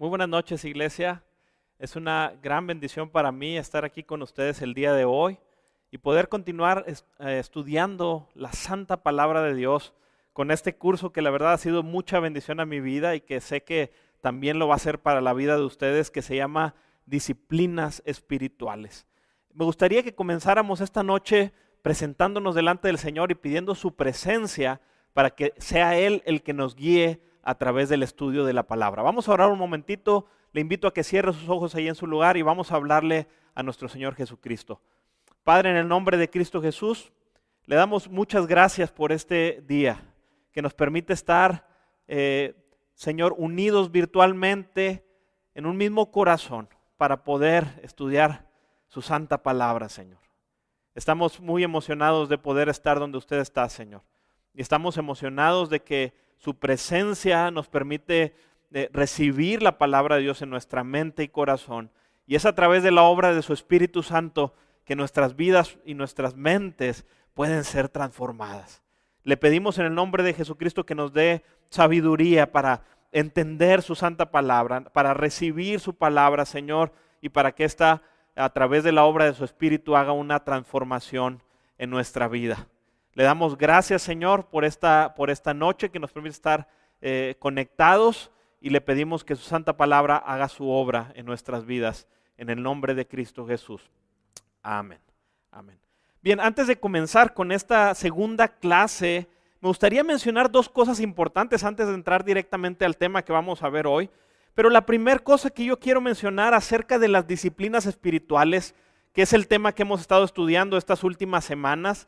Muy buenas noches, iglesia. Es una gran bendición para mí estar aquí con ustedes el día de hoy y poder continuar eh, estudiando la santa palabra de Dios con este curso que la verdad ha sido mucha bendición a mi vida y que sé que también lo va a ser para la vida de ustedes, que se llama Disciplinas Espirituales. Me gustaría que comenzáramos esta noche presentándonos delante del Señor y pidiendo su presencia para que sea Él el que nos guíe a través del estudio de la palabra. Vamos a orar un momentito, le invito a que cierre sus ojos ahí en su lugar y vamos a hablarle a nuestro Señor Jesucristo. Padre, en el nombre de Cristo Jesús, le damos muchas gracias por este día que nos permite estar, eh, Señor, unidos virtualmente en un mismo corazón para poder estudiar su santa palabra, Señor. Estamos muy emocionados de poder estar donde usted está, Señor. Y estamos emocionados de que su presencia nos permite eh, recibir la palabra de Dios en nuestra mente y corazón. Y es a través de la obra de su Espíritu Santo que nuestras vidas y nuestras mentes pueden ser transformadas. Le pedimos en el nombre de Jesucristo que nos dé sabiduría para entender su santa palabra, para recibir su palabra, Señor, y para que esta, a través de la obra de su Espíritu, haga una transformación en nuestra vida. Le damos gracias, Señor, por esta, por esta noche que nos permite estar eh, conectados y le pedimos que su santa palabra haga su obra en nuestras vidas, en el nombre de Cristo Jesús. Amén. Amén. Bien, antes de comenzar con esta segunda clase, me gustaría mencionar dos cosas importantes antes de entrar directamente al tema que vamos a ver hoy. Pero la primera cosa que yo quiero mencionar acerca de las disciplinas espirituales, que es el tema que hemos estado estudiando estas últimas semanas,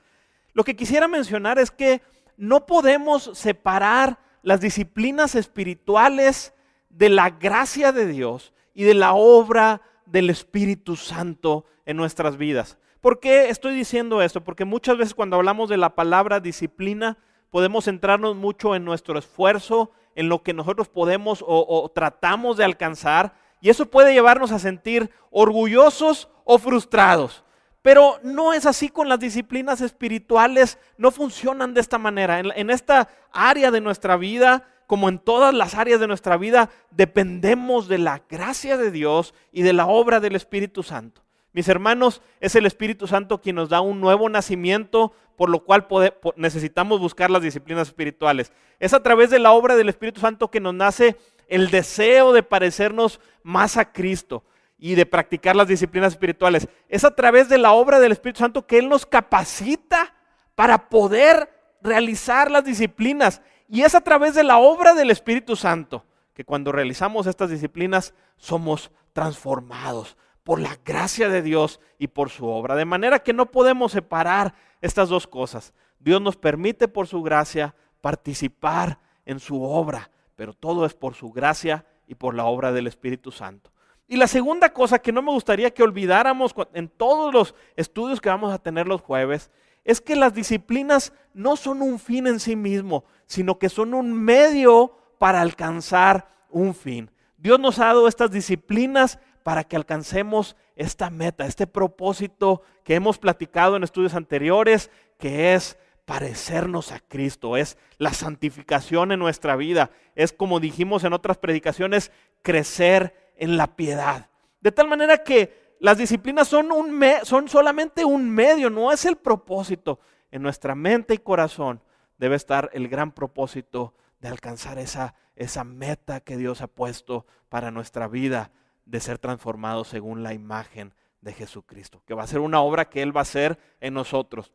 lo que quisiera mencionar es que no podemos separar las disciplinas espirituales de la gracia de Dios y de la obra del Espíritu Santo en nuestras vidas. ¿Por qué estoy diciendo esto? Porque muchas veces cuando hablamos de la palabra disciplina podemos centrarnos mucho en nuestro esfuerzo, en lo que nosotros podemos o, tratamos de alcanzar, y eso puede llevarnos a sentir orgullosos o frustrados. Pero no es así con las disciplinas espirituales, no funcionan de esta manera. En, esta área de nuestra vida, como en todas las áreas de nuestra vida, dependemos de la gracia de Dios y de la obra del Espíritu Santo. Mis hermanos, es el Espíritu Santo quien nos da un nuevo nacimiento, por lo cual necesitamos buscar las disciplinas espirituales. Es a través de la obra del Espíritu Santo que nos nace el deseo de parecernos más a Cristo y de practicar las disciplinas espirituales. Es a través de la obra del Espíritu Santo que Él nos capacita para poder realizar las disciplinas. Y es a través de la obra del Espíritu Santo que cuando realizamos estas disciplinas somos transformados por la gracia de Dios y por su obra. De manera que no podemos separar estas dos cosas. Dios nos permite por su gracia participar en su obra, pero todo es por su gracia y por la obra del Espíritu Santo. Y la segunda cosa que no me gustaría que olvidáramos en todos los estudios que vamos a tener los jueves es que las disciplinas no son un fin en sí mismo, sino que son un medio para alcanzar un fin. Dios nos ha dado estas disciplinas para que alcancemos esta meta, este propósito que hemos platicado en estudios anteriores, que es parecernos a Cristo, es la santificación en nuestra vida, es como dijimos en otras predicaciones, crecer en la piedad. De tal manera que las disciplinas son, un son solamente un medio, no es el propósito. En nuestra mente y corazón debe estar el gran propósito de alcanzar esa, esa meta que Dios ha puesto para nuestra vida, de ser transformados según la imagen de Jesucristo, que va a ser una obra que Él va a hacer en nosotros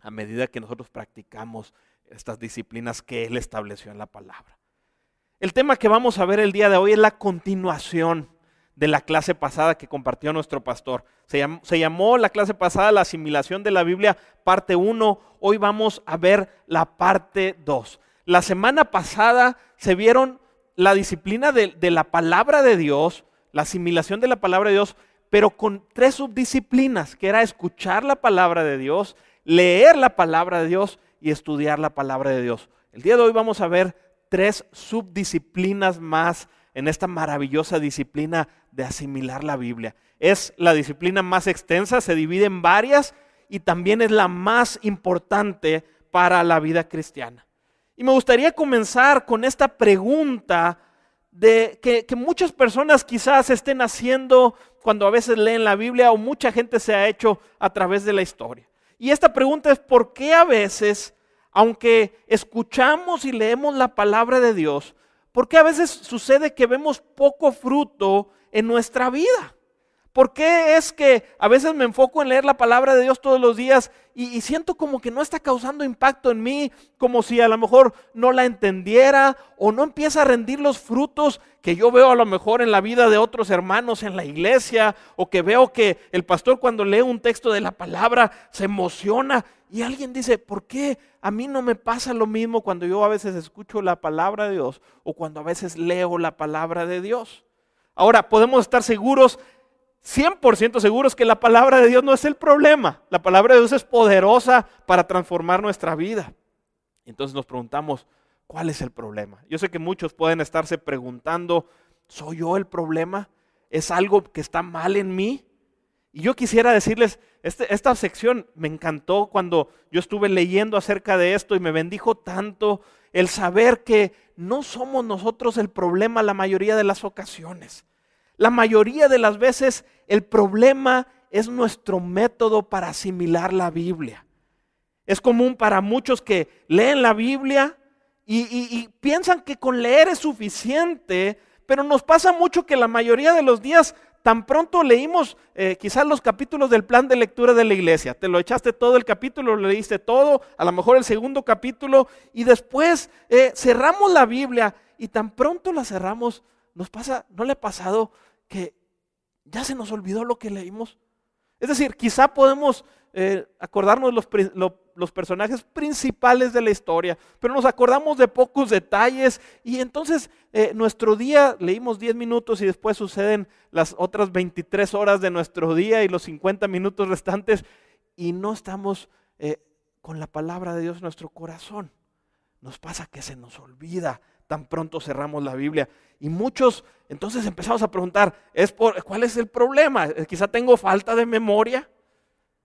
a medida que nosotros practicamos estas disciplinas que Él estableció en la palabra. El tema que vamos a ver el día de hoy es la continuación de la clase pasada que compartió nuestro pastor. Se llamó, la clase pasada la asimilación de la Biblia parte 1. Hoy vamos a ver la parte 2. La semana pasada se vieron la disciplina de, de la palabra de Dios, la asimilación de la palabra de Dios, pero con tres subdisciplinas, que era escuchar la palabra de Dios, leer la palabra de Dios y estudiar la palabra de Dios. El día de hoy vamos a ver tres subdisciplinas más en esta maravillosa disciplina de asimilar la Biblia. Es la disciplina más extensa, se divide en varias y también es la más importante para la vida cristiana. Y me gustaría comenzar con esta pregunta de que, que, muchas personas quizás estén haciendo cuando a veces leen la Biblia o mucha gente se ha hecho a través de la historia. Y esta pregunta es, ¿por qué a veces, aunque escuchamos y leemos la palabra de Dios, ¿por qué a veces sucede que vemos poco fruto en nuestra vida? ¿Por qué es que a veces me enfoco en leer la palabra de Dios todos los días y, siento como que no está causando impacto en mí, como si a lo mejor no la entendiera o no empieza a rendir los frutos que yo veo a lo mejor en la vida de otros hermanos en la iglesia o que veo que el pastor cuando lee un texto de la palabra se emociona y alguien dice, ¿por qué a mí no me pasa lo mismo cuando yo a veces escucho la palabra de Dios o cuando a veces leo la palabra de Dios? Ahora, podemos estar seguros 100% seguros que la palabra de Dios no es el problema. La palabra de Dios es poderosa para transformar nuestra vida. Entonces nos preguntamos, ¿cuál es el problema? Yo sé que muchos pueden estarse preguntando, ¿soy yo el problema? ¿Es algo que está mal en mí? Y yo quisiera decirles, este, esta sección me encantó cuando yo estuve leyendo acerca de esto y me bendijo tanto el saber que no somos nosotros el problema la mayoría de las ocasiones. La mayoría de las veces el problema es nuestro método para asimilar la Biblia. Es común para muchos que leen la Biblia y, piensan que con leer es suficiente, pero nos pasa mucho que la mayoría de los días tan pronto leímos eh, quizás los capítulos del plan de lectura de la iglesia. Te lo echaste todo el capítulo, lo leíste todo, a lo mejor el segundo capítulo, y después eh, cerramos la Biblia y tan pronto la cerramos, nos pasa, ¿no le ha pasado que ya se nos olvidó lo que leímos? Es decir, quizá podemos eh, acordarnos los, los, personajes principales de la historia, pero nos acordamos de pocos detalles y entonces eh, nuestro día leímos 10 minutos y después suceden las otras 23 horas de nuestro día y los 50 minutos restantes y no estamos eh, con la palabra de Dios en nuestro corazón. Nos pasa que se nos olvida tan pronto cerramos la Biblia. Y muchos entonces empezamos a preguntar, ¿es por, ¿cuál es el problema? Eh, quizá tengo falta de memoria.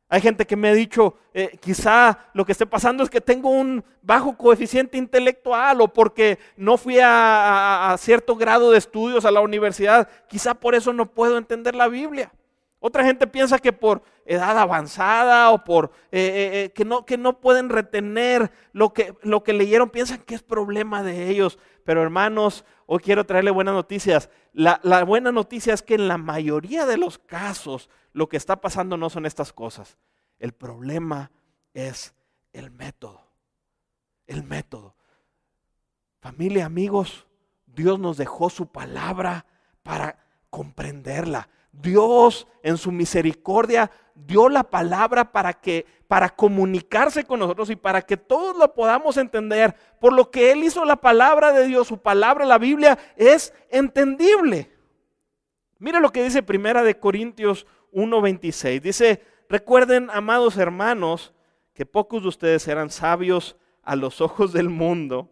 Hay gente que me ha dicho, eh, quizá lo que esté pasando es que tengo un bajo coeficiente intelectual o porque no fui a, cierto grado de estudios a la universidad, quizá por eso no puedo entender la Biblia. Otra gente piensa que por edad avanzada o por eh, que, no, que no pueden retener lo que, lo que leyeron, piensan que es problema de ellos. Pero hermanos, hoy quiero traerle buenas noticias. La, buena noticia es que en la mayoría de los casos lo que está pasando no son estas cosas. El problema es el método. El método. Familia, amigos, Dios nos dejó su palabra para comprenderla. Dios en su misericordia dio la palabra para que para comunicarse con nosotros y para que todos lo podamos entender. Por lo que él hizo la palabra de Dios, su palabra, la Biblia es entendible. Mira lo que dice Primera de Corintios 1:26. Dice, "Recuerden, amados hermanos, que pocos de ustedes eran sabios a los ojos del mundo."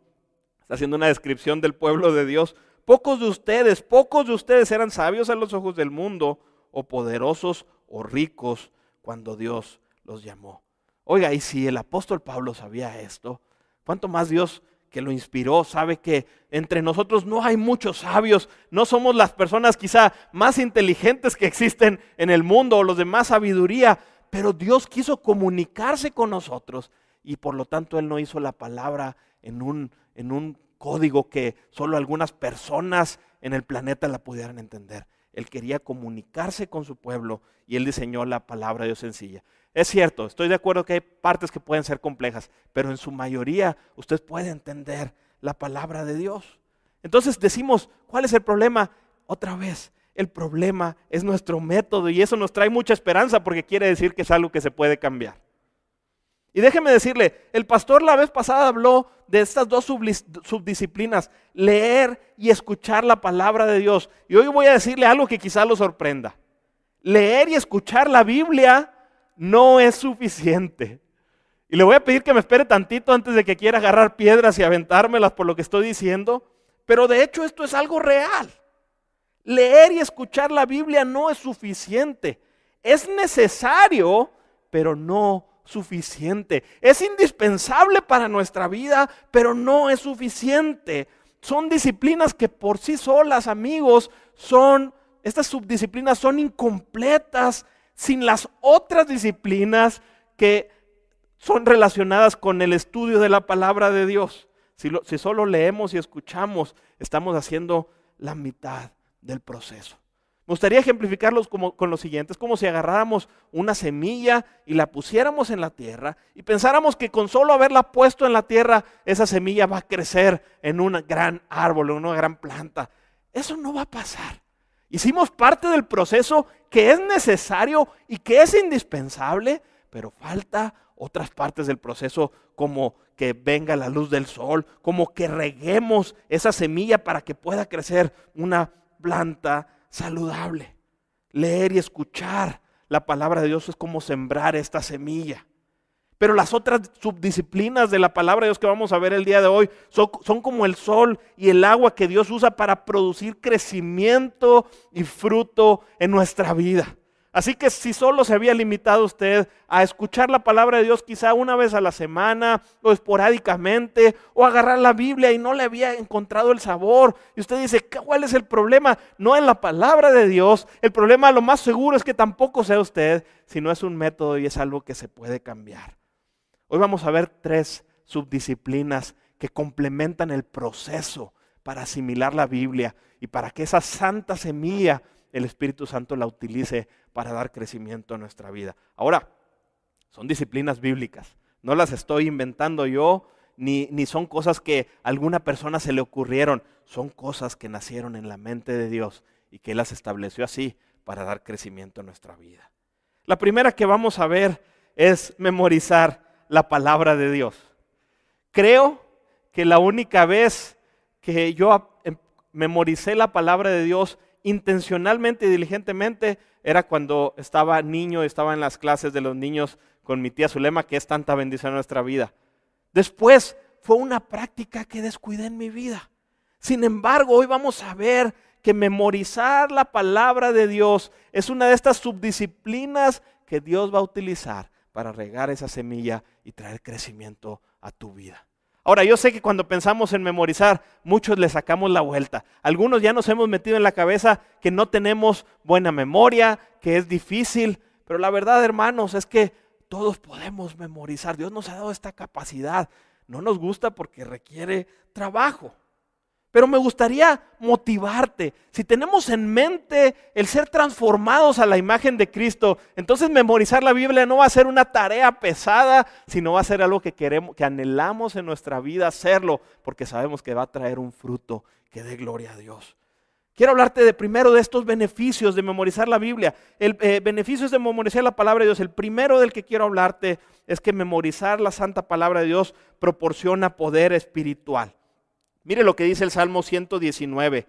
Está haciendo una descripción del pueblo de Dios Pocos de ustedes, pocos de ustedes eran sabios a los ojos del mundo, o poderosos o ricos cuando Dios los llamó. Oiga, y si el apóstol Pablo sabía esto, ¿cuánto más Dios que lo inspiró sabe que entre nosotros no hay muchos sabios, no somos las personas quizá más inteligentes que existen en el mundo o los de más sabiduría, pero Dios quiso comunicarse con nosotros y por lo tanto Él no hizo la palabra en un, en un código que solo algunas personas en el planeta la pudieran entender. Él quería comunicarse con su pueblo y él diseñó la palabra de Dios sencilla. Es cierto, estoy de acuerdo que hay partes que pueden ser complejas, pero en su mayoría usted puede entender la palabra de Dios. Entonces decimos, ¿cuál es el problema? Otra vez, el problema es nuestro método y eso nos trae mucha esperanza porque quiere decir que es algo que se puede cambiar. Y déjeme decirle, el pastor la vez pasada habló de estas dos subdisciplinas, leer y escuchar la palabra de Dios. Y hoy voy a decirle algo que quizá lo sorprenda. Leer y escuchar la Biblia no es suficiente. Y le voy a pedir que me espere tantito antes de que quiera agarrar piedras y aventármelas por lo que estoy diciendo. Pero de hecho esto es algo real. Leer y escuchar la Biblia no es suficiente. Es necesario, pero no suficiente. Es indispensable para nuestra vida, pero no es suficiente. son disciplinas que por sí solas, amigos, son, estas subdisciplinas son incompletas sin las otras disciplinas que son relacionadas con el estudio de la palabra de Dios. Si, si solo leemos y escuchamos, estamos haciendo la mitad del proceso. Me gustaría ejemplificarlos con lo siguiente. Es como si agarráramos una semilla y la pusiéramos en la tierra y pensáramos que con solo haberla puesto en la tierra, esa semilla va a crecer en un gran árbol, en una gran planta. Eso no va a pasar. Hicimos parte del proceso que es necesario y que es indispensable, pero falta otras partes del proceso como que venga la luz del sol, como que reguemos esa semilla para que pueda crecer una planta saludable. Leer y escuchar la palabra de Dios es como sembrar esta semilla. Pero las otras subdisciplinas de la palabra de Dios que vamos a ver el día de hoy son, son, como el sol y el agua que Dios usa para producir crecimiento y fruto en nuestra vida. Así que si solo se había limitado usted a escuchar la palabra de Dios quizá una vez a la semana o esporádicamente o agarrar la Biblia y no le había encontrado el sabor y usted dice, ¿cuál es el problema? No en la palabra de Dios, el problema lo más seguro es que tampoco sea usted, sino es un método y es algo que se puede cambiar. Hoy vamos a ver tres subdisciplinas que complementan el proceso para asimilar la Biblia y para que esa santa semilla el Espíritu Santo la utilice para dar crecimiento a nuestra vida. Ahora, son disciplinas bíblicas, no las estoy inventando yo, ni, ni son cosas que a alguna persona se le ocurrieron, son cosas que nacieron en la mente de Dios y que las estableció así para dar crecimiento a nuestra vida. La primera que vamos a ver es memorizar la palabra de Dios. Creo que la única vez que yo em, memoricé la palabra de Dios intencionalmente y diligentemente era cuando estaba niño, estaba en las clases de los niños con mi tía Zulema, que es tanta bendición en nuestra vida. Después fue una práctica que descuidé en mi vida. Sin embargo, hoy vamos a ver que memorizar la palabra de Dios es una de estas subdisciplinas que Dios va a utilizar para regar esa semilla y traer crecimiento a tu vida. Ahora, yo sé que cuando pensamos en memorizar, muchos le sacamos la vuelta. Algunos ya nos hemos metido en la cabeza que no tenemos buena memoria, que es difícil, pero la verdad, hermanos, es que todos podemos memorizar. Dios nos ha dado esta capacidad. No nos gusta porque requiere trabajo. Pero me gustaría motivarte. Si tenemos en mente el ser transformados a la imagen de Cristo, entonces memorizar la Biblia no va a ser una tarea pesada, sino va a ser algo que queremos, que anhelamos en nuestra vida hacerlo, porque sabemos que va a traer un fruto que dé gloria a Dios. Quiero hablarte de primero de estos beneficios de memorizar la Biblia. El eh, beneficios de memorizar la palabra de Dios. El primero del que quiero hablarte es que memorizar la santa palabra de Dios proporciona poder espiritual. Mire lo que dice el Salmo 119.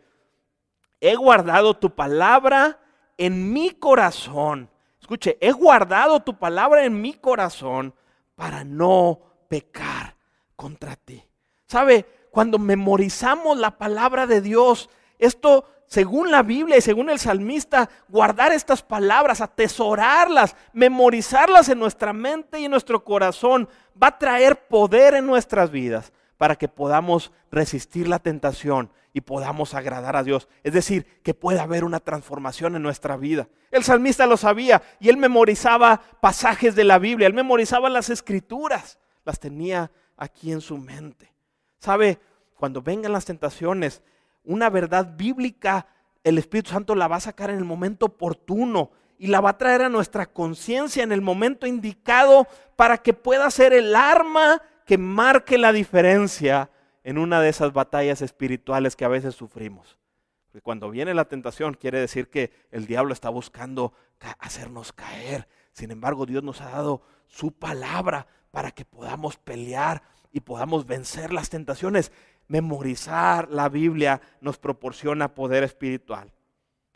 He guardado tu palabra en mi corazón. Escuche, he guardado tu palabra en mi corazón para no pecar contra ti. ¿Sabe? Cuando memorizamos la palabra de Dios, esto según la Biblia y según el salmista, guardar estas palabras, atesorarlas, memorizarlas en nuestra mente y en nuestro corazón, va a traer poder en nuestras vidas para que podamos resistir la tentación y podamos agradar a Dios. Es decir, que pueda haber una transformación en nuestra vida. El salmista lo sabía y él memorizaba pasajes de la Biblia, él memorizaba las escrituras, las tenía aquí en su mente. ¿Sabe? Cuando vengan las tentaciones, una verdad bíblica, el Espíritu Santo la va a sacar en el momento oportuno y la va a traer a nuestra conciencia en el momento indicado para que pueda ser el arma que marque la diferencia en una de esas batallas espirituales que a veces sufrimos. Porque cuando viene la tentación quiere decir que el diablo está buscando hacernos caer. Sin embargo, Dios nos ha dado su palabra para que podamos pelear y podamos vencer las tentaciones. Memorizar la Biblia nos proporciona poder espiritual.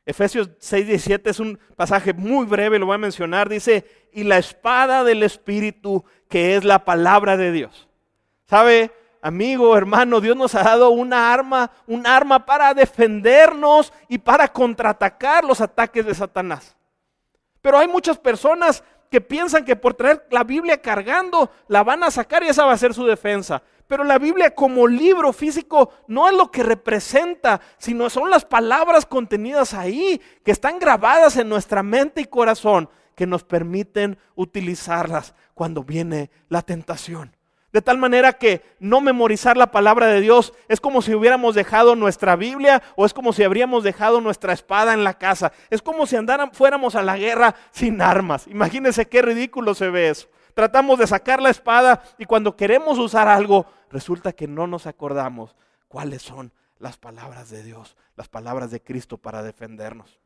Efesios 6:17 es un pasaje muy breve, lo voy a mencionar. Dice, y la espada del Espíritu, que es la palabra de Dios. ¿Sabe, amigo, hermano? Dios nos ha dado una arma, un arma para defendernos y para contraatacar los ataques de Satanás. Pero hay muchas personas que piensan que por traer la Biblia cargando la van a sacar y esa va a ser su defensa. Pero la Biblia como libro físico no es lo que representa, sino son las palabras contenidas ahí, que están grabadas en nuestra mente y corazón, que nos permiten utilizarlas cuando viene la tentación. De tal manera que no memorizar la palabra de Dios es como si hubiéramos dejado nuestra Biblia o es como si habríamos dejado nuestra espada en la casa. Es como si andaran, fuéramos a la guerra sin armas. Imagínense qué ridículo se ve eso. Tratamos de sacar la espada y cuando queremos usar algo, resulta que no nos acordamos cuáles son las palabras de Dios, las palabras de Cristo para defendernos.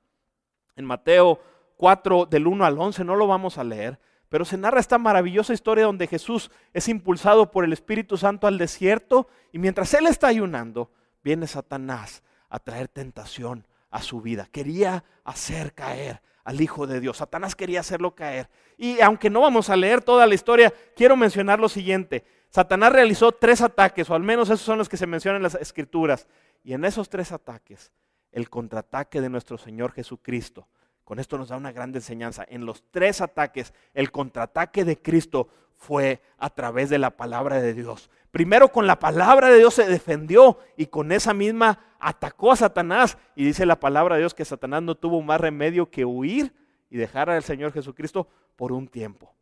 En Mateo 4 del 1 al 11 no lo vamos a leer, pero se narra esta maravillosa historia donde Jesús es impulsado por el Espíritu Santo al desierto y mientras él está ayunando, viene Satanás a traer tentación a su vida. Quería hacer caer al Hijo de Dios. Satanás quería hacerlo caer. Y aunque no vamos a leer toda la historia, quiero mencionar lo siguiente. Satanás realizó tres ataques, o al menos esos son los que se mencionan en las escrituras. Y en esos tres ataques, el contraataque de nuestro Señor Jesucristo con esto nos da una gran enseñanza. En los tres ataques, el contraataque de Cristo fue a través de la palabra de Dios. Primero con la palabra de Dios se defendió y con esa misma atacó a Satanás. Y dice la palabra de Dios que Satanás no tuvo más remedio que huir y dejar al Señor Jesucristo por un tiempo.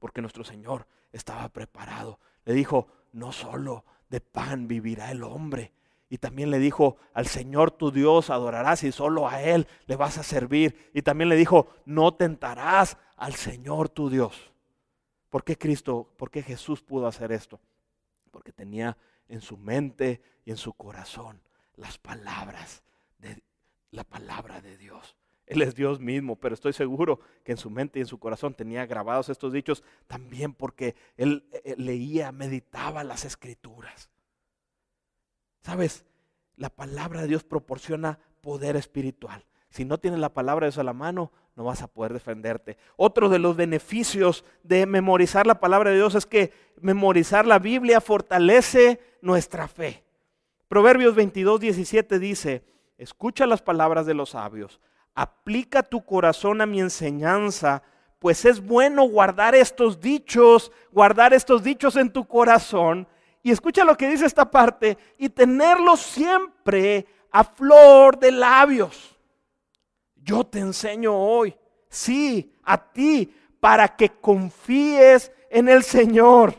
Porque nuestro Señor estaba preparado. Le dijo, no solo de pan vivirá el hombre, y también le dijo, al Señor tu Dios adorarás y solo a Él le vas a servir. Y también le dijo, no tentarás al Señor tu Dios. ¿Por qué Cristo, por qué Jesús pudo hacer esto? Porque tenía en su mente y en su corazón las palabras de la palabra de Dios. Él es Dios mismo, pero estoy seguro que en su mente y en su corazón tenía grabados estos dichos también porque él eh, leía, meditaba las escrituras. Sabes, la palabra de Dios proporciona poder espiritual. Si no tienes la palabra de Dios a la mano, no vas a poder defenderte. Otro de los beneficios de memorizar la palabra de Dios es que memorizar la Biblia fortalece nuestra fe. Proverbios 22, 17 dice, escucha las palabras de los sabios, aplica tu corazón a mi enseñanza, pues es bueno guardar estos dichos, guardar estos dichos en tu corazón y escucha lo que dice esta parte, y tenerlo siempre a flor de labios. Yo te enseño hoy, sí, a ti, para que confíes en el Señor.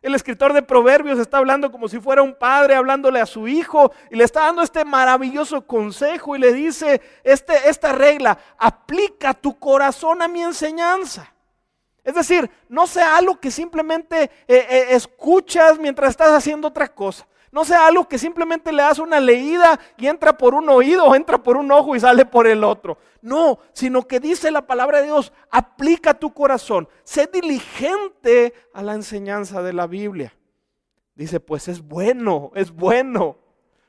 El escritor de Proverbios está hablando como si fuera un padre hablándole a su hijo y le está dando este maravilloso consejo y le dice este, esta regla, aplica tu corazón a mi enseñanza. Es decir, no sea algo que simplemente eh, eh, escuchas mientras estás haciendo otra cosa. No sea algo que simplemente le das una leída y entra por un oído entra por un ojo y sale por el otro. No, sino que dice la palabra de Dios, aplica tu corazón, sé diligente a la enseñanza de la Biblia. Dice, pues es bueno, es bueno.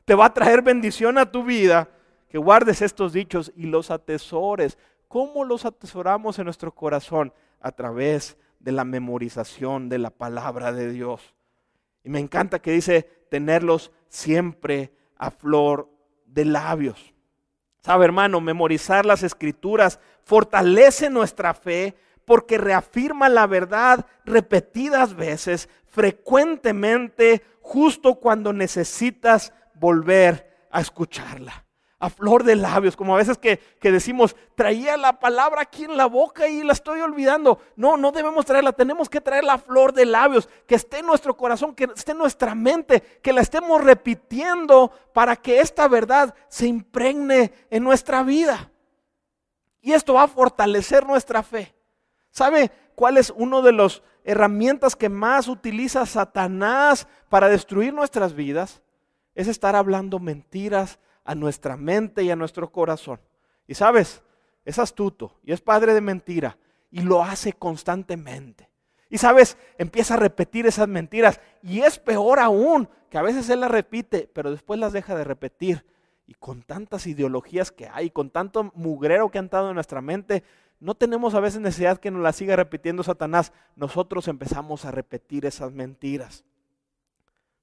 Te va a traer bendición a tu vida que guardes estos dichos y los atesores. ¿Cómo los atesoramos en nuestro corazón? a través de la memorización de la palabra de Dios. Me encanta que dice tenerlos siempre a flor de labios. Sabe, hermano, memorizar las escrituras fortalece nuestra fe porque reafirma la verdad repetidas veces, frecuentemente, justo cuando necesitas volver a escucharla a flor de labios, como a veces que, decimos, traía la palabra aquí en la boca y la estoy olvidando. No, no debemos traerla, tenemos que traer la flor de labios, que esté en nuestro corazón, que esté en nuestra mente, que la estemos repitiendo para que esta verdad se impregne en nuestra vida. Y esto va a fortalecer nuestra fe. ¿Sabe cuál es una de las herramientas que más utiliza Satanás para destruir nuestras vidas? Es estar hablando mentiras a nuestra mente y a nuestro corazón. Y sabes, es astuto y es padre de mentira y lo hace constantemente. Y sabes, empieza a repetir esas mentiras y es peor aún que a veces él las repite, pero después las deja de repetir. Y con tantas ideologías que hay, con tanto mugrero que han dado en nuestra mente, no tenemos a veces necesidad que nos las siga repitiendo Satanás. Nosotros empezamos a repetir esas mentiras.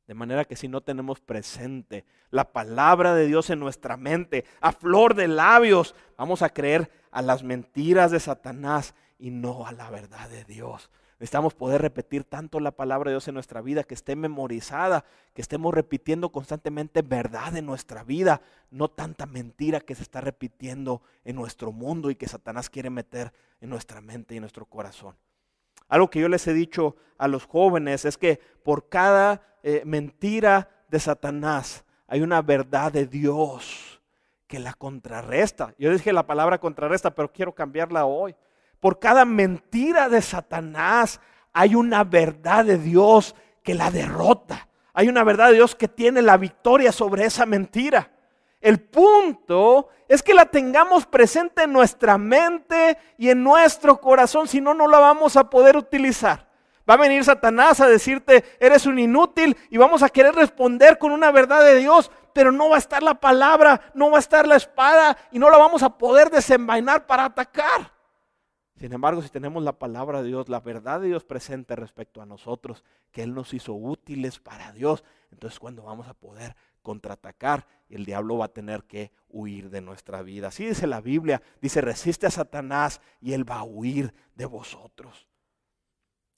De manera que si no tenemos presente la palabra de Dios en nuestra mente, a flor de labios, vamos a creer a las mentiras de Satanás y no a la verdad de Dios. Necesitamos poder repetir tanto la palabra de Dios en nuestra vida, que esté memorizada, que estemos repitiendo constantemente verdad en nuestra vida, no tanta mentira que se está repitiendo en nuestro mundo y que Satanás quiere meter en nuestra mente y en nuestro corazón. Algo que yo les he dicho a los jóvenes es que por cada eh, mentira de Satanás hay una verdad de Dios que la contrarresta. Yo dije la palabra contrarresta, pero quiero cambiarla hoy. Por cada mentira de Satanás hay una verdad de Dios que la derrota. Hay una verdad de Dios que tiene la victoria sobre esa mentira. El punto es que la tengamos presente en nuestra mente y en nuestro corazón, si no, no la vamos a poder utilizar. Va a venir Satanás a decirte, eres un inútil y vamos a querer responder con una verdad de Dios, pero no va a estar la palabra, no va a estar la espada y no la vamos a poder desenvainar para atacar. Sin embargo, si tenemos la palabra de Dios, la verdad de Dios presente respecto a nosotros, que Él nos hizo útiles para Dios, entonces cuando vamos a poder contraatacar el diablo va a tener que huir de nuestra vida. Así dice la Biblia, dice, resiste a Satanás y Él va a huir de vosotros.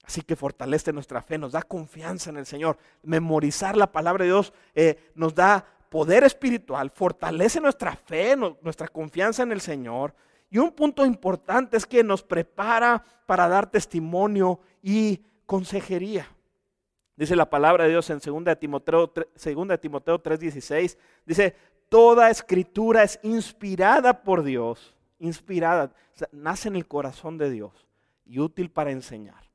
Así que fortalece nuestra fe, nos da confianza en el Señor. Memorizar la palabra de Dios eh, nos da poder espiritual, fortalece nuestra fe, nuestra confianza en el Señor y un punto importante es que nos prepara para dar testimonio y consejería. Dice la palabra de Dios en 2 Timoteo, 2 Timoteo 3:16. Dice, toda escritura es inspirada por Dios, inspirada, nace en el corazón de Dios y útil para enseñar,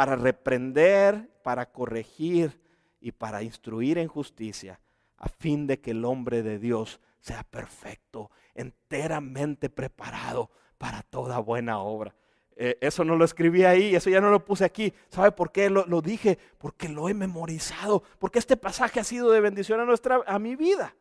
para reprender, para corregir y para instruir en justicia, a fin de que el hombre de Dios sea perfecto, enteramente preparado para toda buena obra. Eh, eso no lo escribí ahí, eso ya no lo puse aquí. ¿Sabe por qué lo, dije? Porque lo he memorizado, porque este pasaje ha sido de bendición a, nuestra, a mi vida.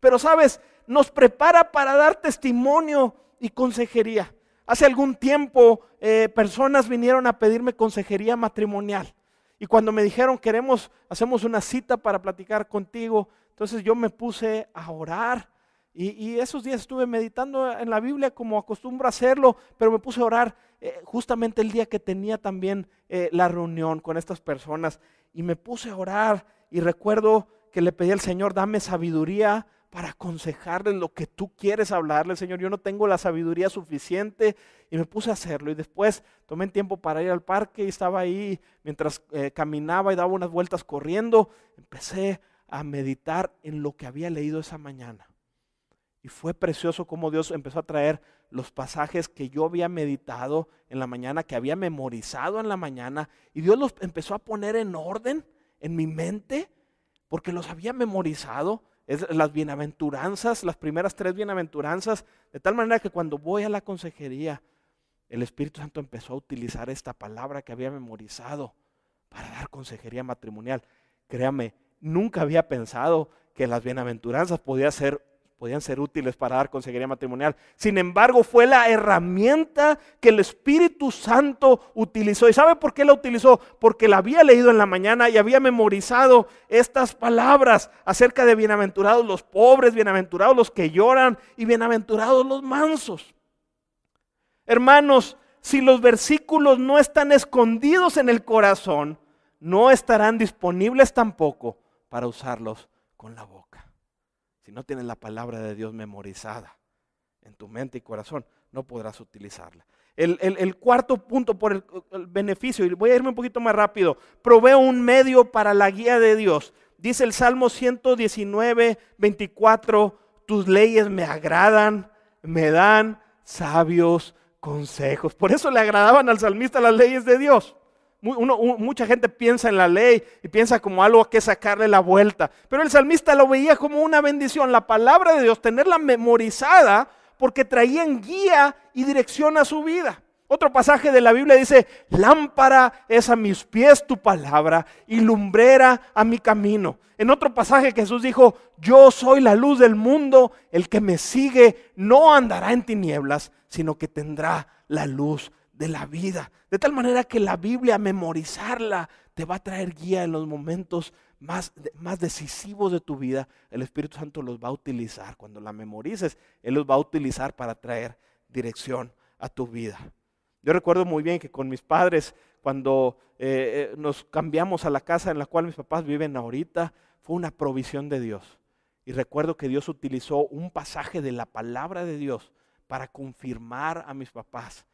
Pero sabes, nos prepara para dar testimonio y consejería. Hace algún tiempo eh, personas vinieron a pedirme consejería matrimonial. Y cuando me dijeron, queremos, hacemos una cita para platicar contigo, entonces yo me puse a orar y, esos días estuve meditando en la Biblia como acostumbro a hacerlo, pero me puse a orar eh, justamente el día que tenía también eh, la reunión con estas personas. Y me puse a orar y recuerdo que le pedí al Señor, dame sabiduría para aconsejarle lo que tú quieres hablarle, Señor. Yo no tengo la sabiduría suficiente y me puse a hacerlo. Y después tomé tiempo para ir al parque y estaba ahí mientras eh, caminaba y daba unas vueltas corriendo. Empecé a meditar en lo que había leído esa mañana. Y fue precioso como Dios empezó a traer los pasajes que yo había meditado en la mañana, que había memorizado en la mañana, y Dios los empezó a poner en orden en mi mente, porque los había memorizado. Es las bienaventuranzas, las primeras tres bienaventuranzas, de tal manera que cuando voy a la consejería, el Espíritu Santo empezó a utilizar esta palabra que había memorizado para dar consejería matrimonial. Créame, nunca había pensado que las bienaventuranzas podían ser, podían ser útiles para dar consejería matrimonial. Sin embargo, fue la herramienta que el Espíritu Santo utilizó. ¿Y sabe por qué la utilizó? Porque la había leído en la mañana y había memorizado estas palabras acerca de bienaventurados los pobres, bienaventurados los que lloran y bienaventurados los mansos. Hermanos, si los versículos no están escondidos en el corazón, no estarán disponibles tampoco para usarlos con la boca. Si no tienes la palabra de Dios memorizada en tu mente y corazón, no podrás utilizarla. El, cuarto punto por el, beneficio, y voy a irme un poquito más rápido, proveo un medio para la guía de Dios. Dice el Salmo 119, 24, tus leyes me agradan, me dan sabios consejos. Por eso le agradaban al salmista las leyes de Dios mucha gente piensa en la ley y piensa como algo que sacarle la vuelta. Pero el salmista lo veía como una bendición, la palabra de Dios, tenerla memorizada porque traían guía y dirección a su vida. Otro pasaje de la Biblia dice, lámpara es a mis pies tu palabra y lumbrera a mi camino. En otro pasaje Jesús dijo, yo soy la luz del mundo, el que me sigue no andará en tinieblas, sino que tendrá la luz de la vida. De tal manera que la Biblia, memorizarla, te va a traer guía en los momentos más, más decisivos de tu vida. El Espíritu Santo los va a utilizar. Cuando la memorices, Él los va a utilizar para traer dirección a tu vida. Yo recuerdo muy bien que con mis padres, cuando eh, eh, nos cambiamos a la casa en la cual mis papás viven ahorita, fue una provisión de Dios. Y recuerdo que Dios utilizó un pasaje de la palabra de Dios para confirmar a mis papás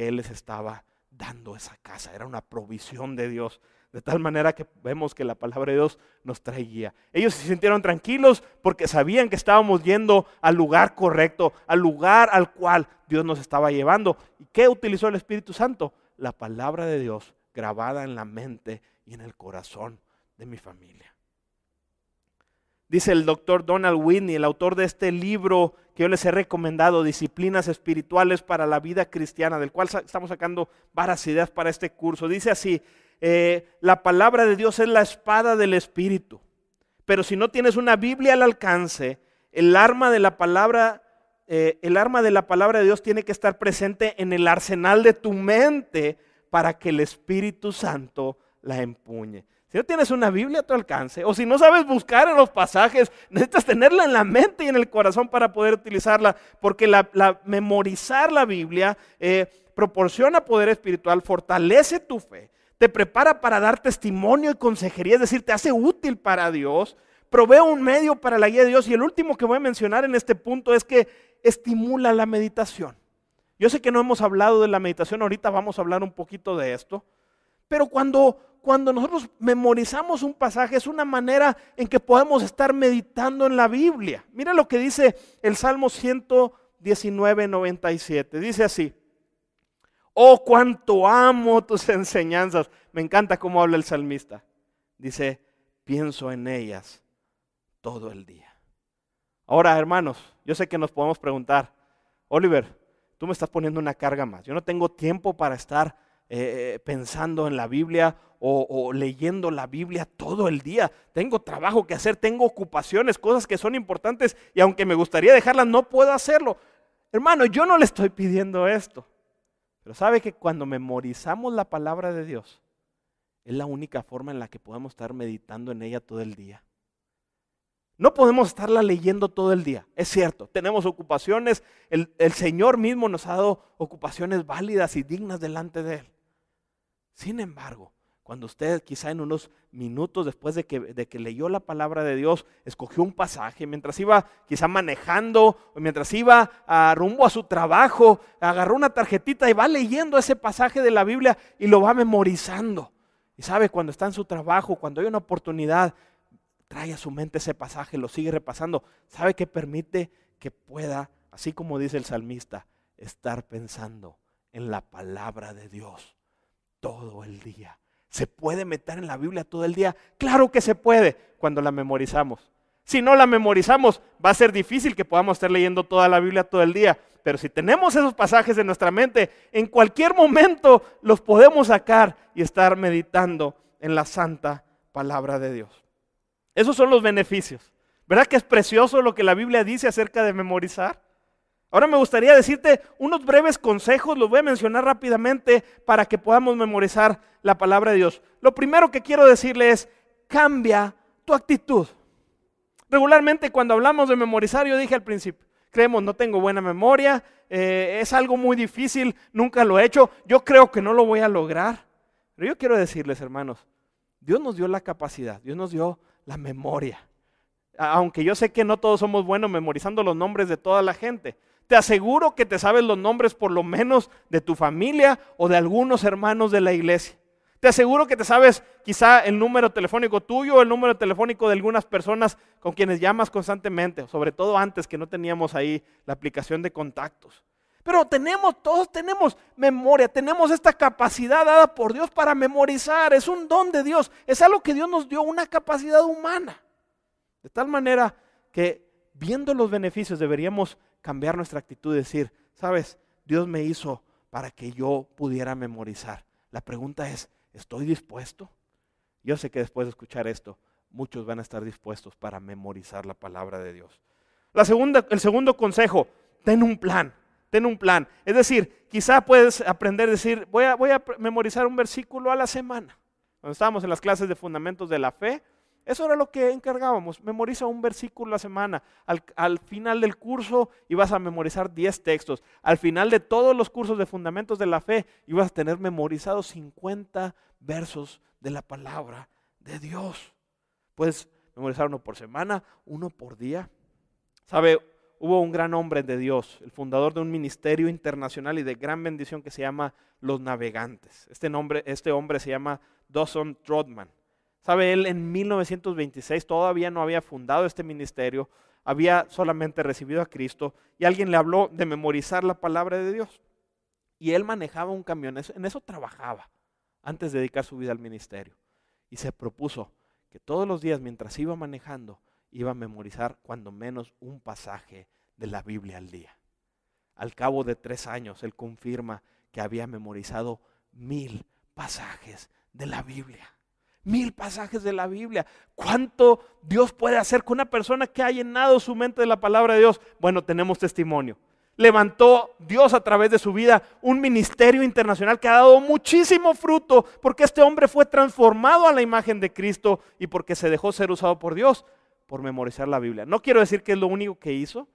que Él les estaba dando esa casa. Era una provisión de Dios. De tal manera que vemos que la palabra de Dios nos trae guía. Ellos se sintieron tranquilos porque sabían que estábamos yendo al lugar correcto, al lugar al cual Dios nos estaba llevando. ¿Y qué utilizó el Espíritu Santo? La palabra de Dios grabada en la mente y en el corazón de mi familia. Dice el doctor Donald Whitney, el autor de este libro que yo les he recomendado, Disciplinas Espirituales para la Vida Cristiana, del cual estamos sacando varias ideas para este curso. Dice así, eh, la palabra de Dios es la espada del Espíritu. Pero si no tienes una Biblia al alcance, el arma de la palabra, eh, el arma de la palabra de Dios tiene que estar presente en el arsenal de tu mente para que el Espíritu Santo la empuñe. Si no tienes una Biblia a tu alcance, o si no sabes buscar en los pasajes, necesitas tenerla en la mente y en el corazón para poder utilizarla, porque la, memorizar la Biblia eh, proporciona poder espiritual, fortalece tu fe, te prepara para dar testimonio y consejería, es decir, te hace útil para Dios, provee un medio para la guía de Dios. Y el último que voy a mencionar en este punto es que estimula la meditación. Yo sé que no hemos hablado de la meditación, ahorita vamos a hablar un poquito de esto, pero cuando, cuando nosotros memorizamos un pasaje es una manera en que podemos estar meditando en la Biblia. Mira lo que dice el Salmo 119, 97. Dice así, Oh, cuánto amo tus enseñanzas. Me encanta cómo habla el salmista. Dice, pienso en ellas todo el día. Ahora, hermanos, yo sé que nos podemos preguntar, Oliver, tú me estás poniendo una carga más. Yo no tengo tiempo para estar eh, pensando en la Biblia o, leyendo la Biblia todo el día. Tengo trabajo que hacer, tengo ocupaciones, cosas que son importantes y aunque me gustaría dejarlas, no puedo hacerlo. Hermano, yo no le estoy pidiendo esto. Pero sabe que cuando memorizamos la palabra de Dios, es la única forma en la que podemos estar meditando en ella todo el día. No podemos estarla leyendo todo el día, es cierto, tenemos ocupaciones, el, Señor mismo nos ha dado ocupaciones válidas y dignas delante de Él. Sin embargo, cuando usted quizá en unos minutos después de que, de que, leyó la palabra de Dios, escogió un pasaje, mientras iba quizá manejando, mientras iba a rumbo a su trabajo, agarró una tarjetita y va leyendo ese pasaje de la Biblia y lo va memorizando. Y sabe, cuando está en su trabajo, cuando hay una oportunidad, trae a su mente ese pasaje, lo sigue repasando. ¿Sabe que permite que pueda, así como dice el salmista, estar pensando en la palabra de Dios todo el día? ¿Se puede meter en la Biblia todo el día? Claro que se puede cuando la memorizamos. Si no la memorizamos, va a ser difícil que podamos estar leyendo toda la Biblia todo el día. Pero si tenemos esos pasajes en nuestra mente, en cualquier momento los podemos sacar y estar meditando en la santa palabra de Dios. Esos son los beneficios. ¿Verdad que es precioso lo que la Biblia dice acerca de memorizar? Ahora me gustaría decirte unos breves consejos, los voy a mencionar rápidamente para que podamos memorizar la palabra de Dios. Lo primero que quiero decirle es, cambia tu actitud. Regularmente cuando hablamos de memorizar, yo dije al principio, creemos, no tengo buena memoria, eh, es algo muy difícil, nunca lo he hecho, yo creo que no lo voy a lograr. Pero yo quiero decirles, hermanos, Dios nos dio la capacidad, Dios nos dio la memoria. Aunque yo sé que no todos somos buenos memorizando los nombres de toda la gente, te aseguro que te sabes los nombres por lo menos de tu familia o de algunos hermanos de la iglesia. Te aseguro que te sabes quizá el número telefónico tuyo o el número telefónico de algunas personas con quienes llamas constantemente, sobre todo antes que no teníamos ahí la aplicación de contactos. Pero tenemos, todos tenemos memoria, tenemos esta capacidad dada por Dios para memorizar, es un don de Dios, es algo que Dios nos dio, una capacidad humana. De tal manera que viendo los beneficios deberíamos cambiar nuestra actitud y decir, sabes, Dios me hizo para que yo pudiera memorizar. La pregunta es, ¿estoy dispuesto? Yo sé que después de escuchar esto, muchos van a estar dispuestos para memorizar la palabra de Dios. La segunda, el segundo consejo, ten un plan, ten un plan. Es decir, quizá puedes aprender a decir, voy a, voy a memorizar un versículo a la semana. Cuando estábamos en las clases de fundamentos de la fe, Eso era lo que encargábamos. Memoriza un versículo a la semana. Al, al, final del curso ibas a memorizar 10 textos. Al final de todos los cursos de fundamentos de la fe ibas a tener memorizados 50 versos de la palabra de Dios. Puedes memorizar uno por semana, uno por día. ¿Sabe? Hubo un gran hombre de Dios, el fundador de un ministerio internacional y de gran bendición que se llama Los Navegantes. Este, nombre, este hombre se llama Dawson Trotman. Sabe, él en 1926 todavía no había fundado este ministerio, había solamente recibido a Cristo y alguien le habló de memorizar la palabra de Dios. Y él manejaba un camión, en eso trabajaba antes de dedicar su vida al ministerio. Y se propuso que todos los días mientras iba manejando, iba a memorizar cuando menos un pasaje de la Biblia al día. Al cabo de tres años, él confirma que había memorizado mil pasajes de la Biblia. Mil pasajes de la Biblia. ¿Cuánto Dios puede hacer con una persona que ha llenado su mente de la palabra de Dios? Bueno, tenemos testimonio. Levantó Dios a través de su vida un ministerio internacional que ha dado muchísimo fruto porque este hombre fue transformado a la imagen de Cristo y porque se dejó ser usado por Dios por memorizar la Biblia. No quiero decir que es lo único que hizo,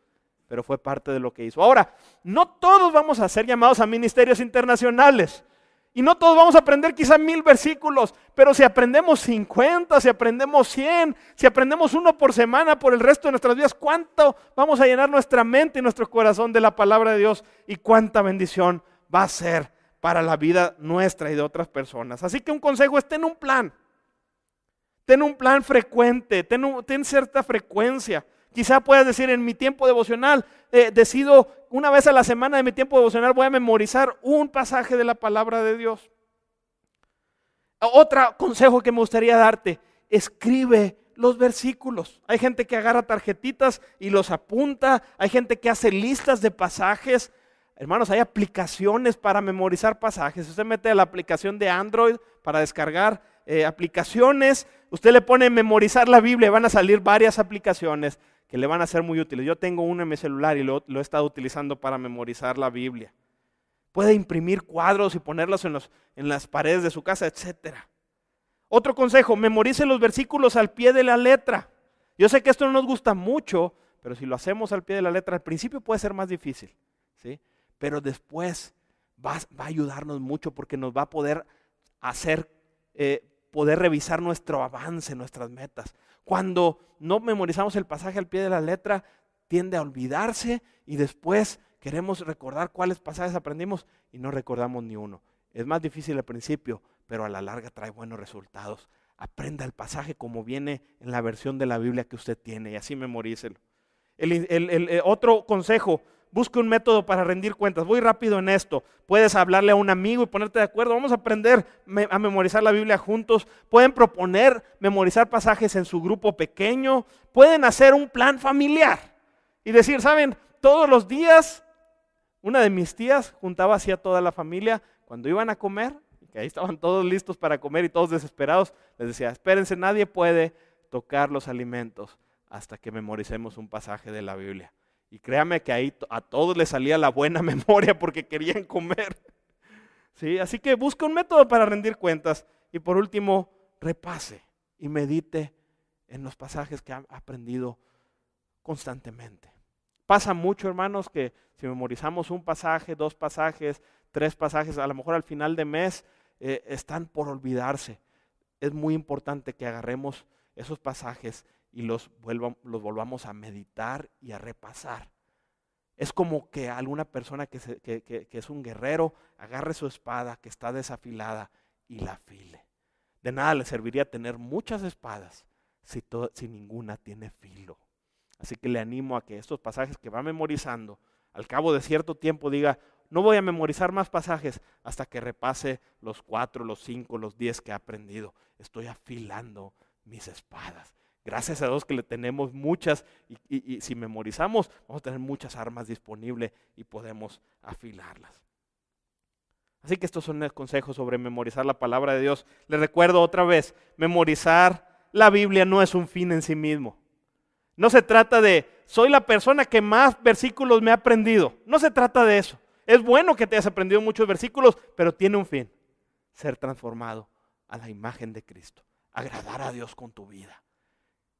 pero fue parte de lo que hizo. Ahora, no todos vamos a ser llamados a ministerios internacionales. Y no todos vamos a aprender quizá mil versículos, pero si aprendemos 50, si aprendemos 100, si aprendemos uno por semana por el resto de nuestras vidas, ¿cuánto vamos a llenar nuestra mente y nuestro corazón de la palabra de Dios? Y cuánta bendición va a ser para la vida nuestra y de otras personas. Así que un consejo es ten un plan. Ten un plan frecuente, ten, ten cierta frecuencia. Quizá puedas decir en mi tiempo devocional, eh, decido una vez a la semana de mi tiempo devocional, voy a memorizar un pasaje de la palabra de Dios. Otro consejo que me gustaría darte, escribe los versículos. Hay gente que agarra tarjetitas y los apunta, hay gente que hace listas de pasajes. Hermanos, hay aplicaciones para memorizar pasajes. Usted mete a la aplicación de Android para descargar eh, aplicaciones, usted le pone memorizar la Biblia, van a salir varias aplicaciones que le van a ser muy útiles. Yo tengo una en mi celular y lo, he estado utilizando para memorizar la Biblia. Puede imprimir cuadros y ponerlos en, los, en las paredes de su casa, etc. Otro consejo, memorice los versículos al pie de la letra. Yo sé que esto no nos gusta mucho, pero si lo hacemos al pie de la letra, al principio puede ser más difícil, ¿sí? pero después va, a ayudarnos mucho porque nos va a poder hacer, eh, poder revisar nuestro avance, nuestras metas. Cuando no memorizamos el pasaje al pie de la letra, tiende a olvidarse y después queremos recordar cuáles pasajes aprendimos y no recordamos ni uno. Es más difícil al principio, pero a la larga trae buenos resultados. Aprenda el pasaje como viene en la versión de la Biblia que usted tiene y así memorícelo. El, el otro consejo, Busque un método para rendir cuentas. Voy rápido en esto. Puedes hablarle a un amigo y ponerte de acuerdo. Vamos a aprender a memorizar la Biblia juntos. Pueden proponer memorizar pasajes en su grupo pequeño. Pueden hacer un plan familiar y decir, ¿saben? Todos los días, una de mis tías juntaba así a toda la familia cuando iban a comer, que ahí estaban todos listos para comer y todos desesperados, les decía, espérense, nadie puede tocar los alimentos hasta que memoricemos un pasaje de la Biblia. Y créame que ahí a todos les salía la buena memoria porque querían comer. ¿Sí? Así que busca un método para rendir cuentas. Y por último, repase y medite en los pasajes que ha aprendido constantemente. Pasa mucho, hermanos, que si memorizamos un pasaje, dos pasajes, tres pasajes, a lo mejor al final de mes eh, están por olvidarse. Es muy importante que agarremos esos pasajes y los, los volvamos a meditar y a repasar. Es como que alguna persona que, es un guerrero agarre su espada que está desafilada y la afile. De nada le serviría tener muchas espadas si, si ninguna tiene filo. Así que le animo a que estos pasajes que va memorizando, al cabo de cierto tiempo diga, no voy a memorizar más pasajes hasta que repase los cuatro, los cinco, los diez que he aprendido. Estoy afilando mis espadas. Gracias a Dios que le tenemos muchas y, si memorizamos vamos a tener muchas armas disponibles y podemos afilarlas. Así que estos son los consejos sobre memorizar la palabra de Dios. Les recuerdo otra vez, memorizar la Biblia no es un fin en sí mismo. No se trata de, soy la persona que más versículos me ha aprendido. No se trata de eso. Es bueno que te hayas aprendido muchos versículos, pero tiene un fin, ser transformado a la imagen de Cristo, agradar a Dios con tu vida.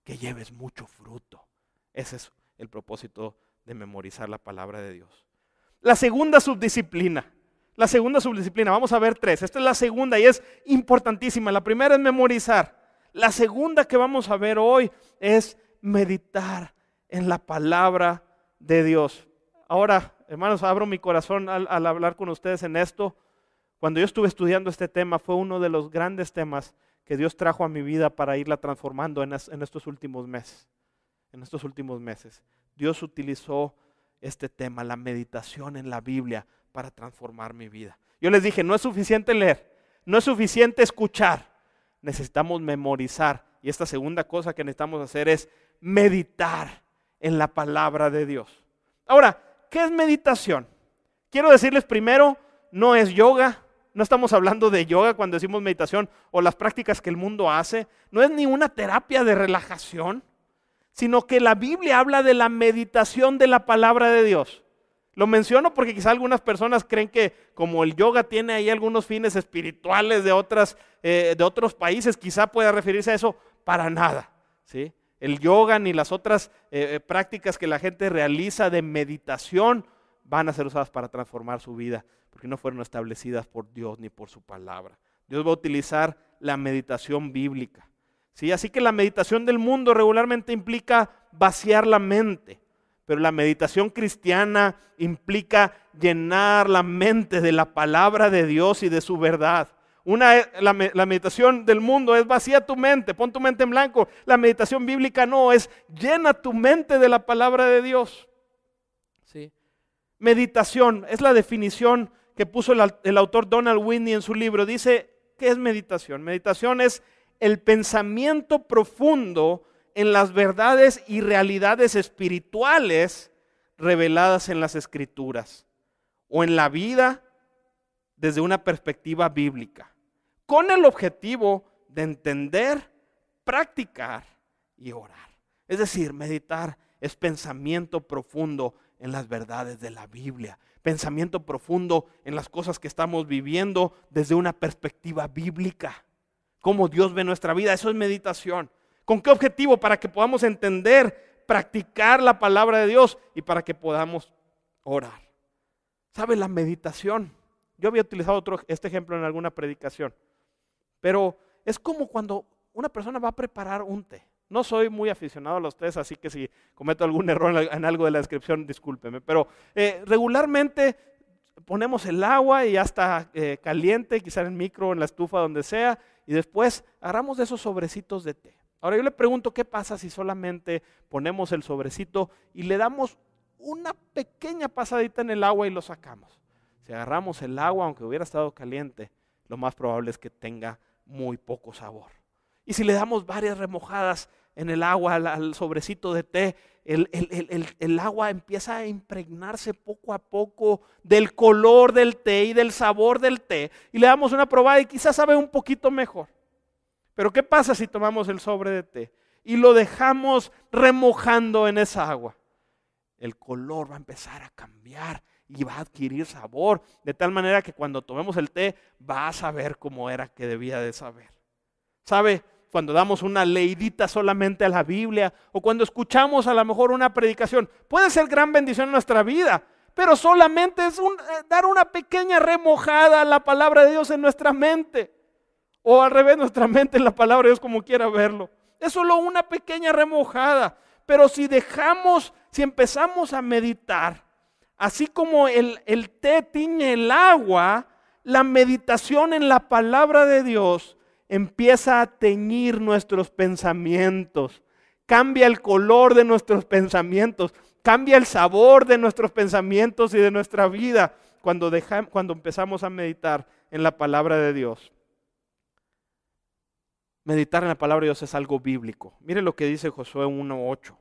Que lleves mucho fruto. Ese es el propósito de memorizar la palabra de Dios. La segunda subdisciplina. La segunda subdisciplina, vamos a ver tres. Esta es la segunda y es importantísima. La primera es memorizar. La segunda que vamos a ver hoy es meditar en la palabra de Dios. Ahora, hermanos, abro mi corazón al, hablar con ustedes en esto. Cuando yo estuve estudiando este tema, fue uno de los grandes temas que Dios trajo a mi vida para irla transformando en, en estos últimos meses. En estos últimos meses. Dios utilizó este tema, la meditación en la Biblia, para transformar mi vida. Yo les dije, no es suficiente leer, no es suficiente escuchar, necesitamos memorizar. Y esta segunda cosa que necesitamos hacer es meditar en la palabra de Dios. Ahora, ¿qué es meditación? Quiero decirles primero, no es yoga, no estamos hablando de yoga cuando decimos meditación o las prácticas que el mundo hace, no es ni una terapia de relajación, sino que la Biblia habla de la meditación de la palabra de Dios. Lo menciono porque quizá algunas personas creen que como el yoga tiene ahí algunos fines espirituales de, otras, eh, de otros países, quizá pueda referirse a eso para nada. ¿sí? El yoga ni las otras eh, eh, prácticas que la gente realiza de meditación van a ser usadas para transformar su vida, porque no fueron establecidas por Dios ni por su palabra. Dios va a utilizar la meditación bíblica. ¿sí? Así que la meditación del mundo regularmente implica vaciar la mente pero la meditación cristiana implica llenar la mente de la palabra de Dios y de su verdad. Una, la, la, meditación del mundo es vacía tu mente, pon tu mente en blanco. La meditación bíblica no, es llena tu mente de la palabra de Dios. ¿Sí? Meditación es la definición que puso el, autor Donald Whitney en su libro. Dice, ¿qué es meditación? Meditación es el pensamiento profundo en las verdades y realidades espirituales reveladas en las escrituras o en la vida desde una perspectiva bíblica, con el objetivo de entender, practicar y orar. Es decir, meditar es pensamiento profundo en las verdades de la Biblia, pensamiento profundo en las cosas que estamos viviendo desde una perspectiva bíblica, cómo Dios ve nuestra vida, eso es meditación. ¿Con qué objetivo? Para que podamos entender, practicar la palabra de Dios y para que podamos orar. ¿Sabe la meditación? Yo había utilizado otro, este ejemplo en alguna predicación, pero es como cuando una persona va a preparar un té. No soy muy aficionado a los tés, así que si cometo algún error en algo de la descripción, discúlpeme. Pero eh, regularmente ponemos el agua y ya está eh, caliente, quizá en micro, en la estufa, donde sea, y después agarramos de esos sobrecitos de té. Ahora yo le pregunto, ¿qué pasa si solamente ponemos el sobrecito y le damos una pequeña pasadita en el agua y lo sacamos? Si agarramos el agua, aunque hubiera estado caliente, lo más probable es que tenga muy poco sabor. Y si le damos varias remojadas en el agua al, sobrecito de té, el, el, agua empieza a impregnarse poco a poco del color del té y del sabor del té. Y le damos una probada y quizás sabe un poquito mejor. Pero ¿qué pasa si tomamos el sobre de té y lo dejamos remojando en esa agua? El color va a empezar a cambiar y va a adquirir sabor, de tal manera que cuando tomemos el té va a saber cómo era que debía de saber. ¿Sabe? Cuando damos una leidita solamente a la Biblia o cuando escuchamos a lo mejor una predicación, puede ser gran bendición en nuestra vida, pero solamente es eh, dar una pequeña remojada a la palabra de Dios en nuestra mente. O al revés, nuestra mente en la palabra de Dios como quiera verlo. Es solo una pequeña remojada. Pero si dejamos, si empezamos a meditar, así como el, el té tiñe el agua, la meditación en la palabra de Dios empieza a teñir nuestros pensamientos, cambia el color de nuestros pensamientos, cambia el sabor de nuestros pensamientos y de nuestra vida cuando, empezamos a meditar en la palabra de Dios meditar en la palabra de Dios es algo bíblico. Mire lo que dice Josué 1.8.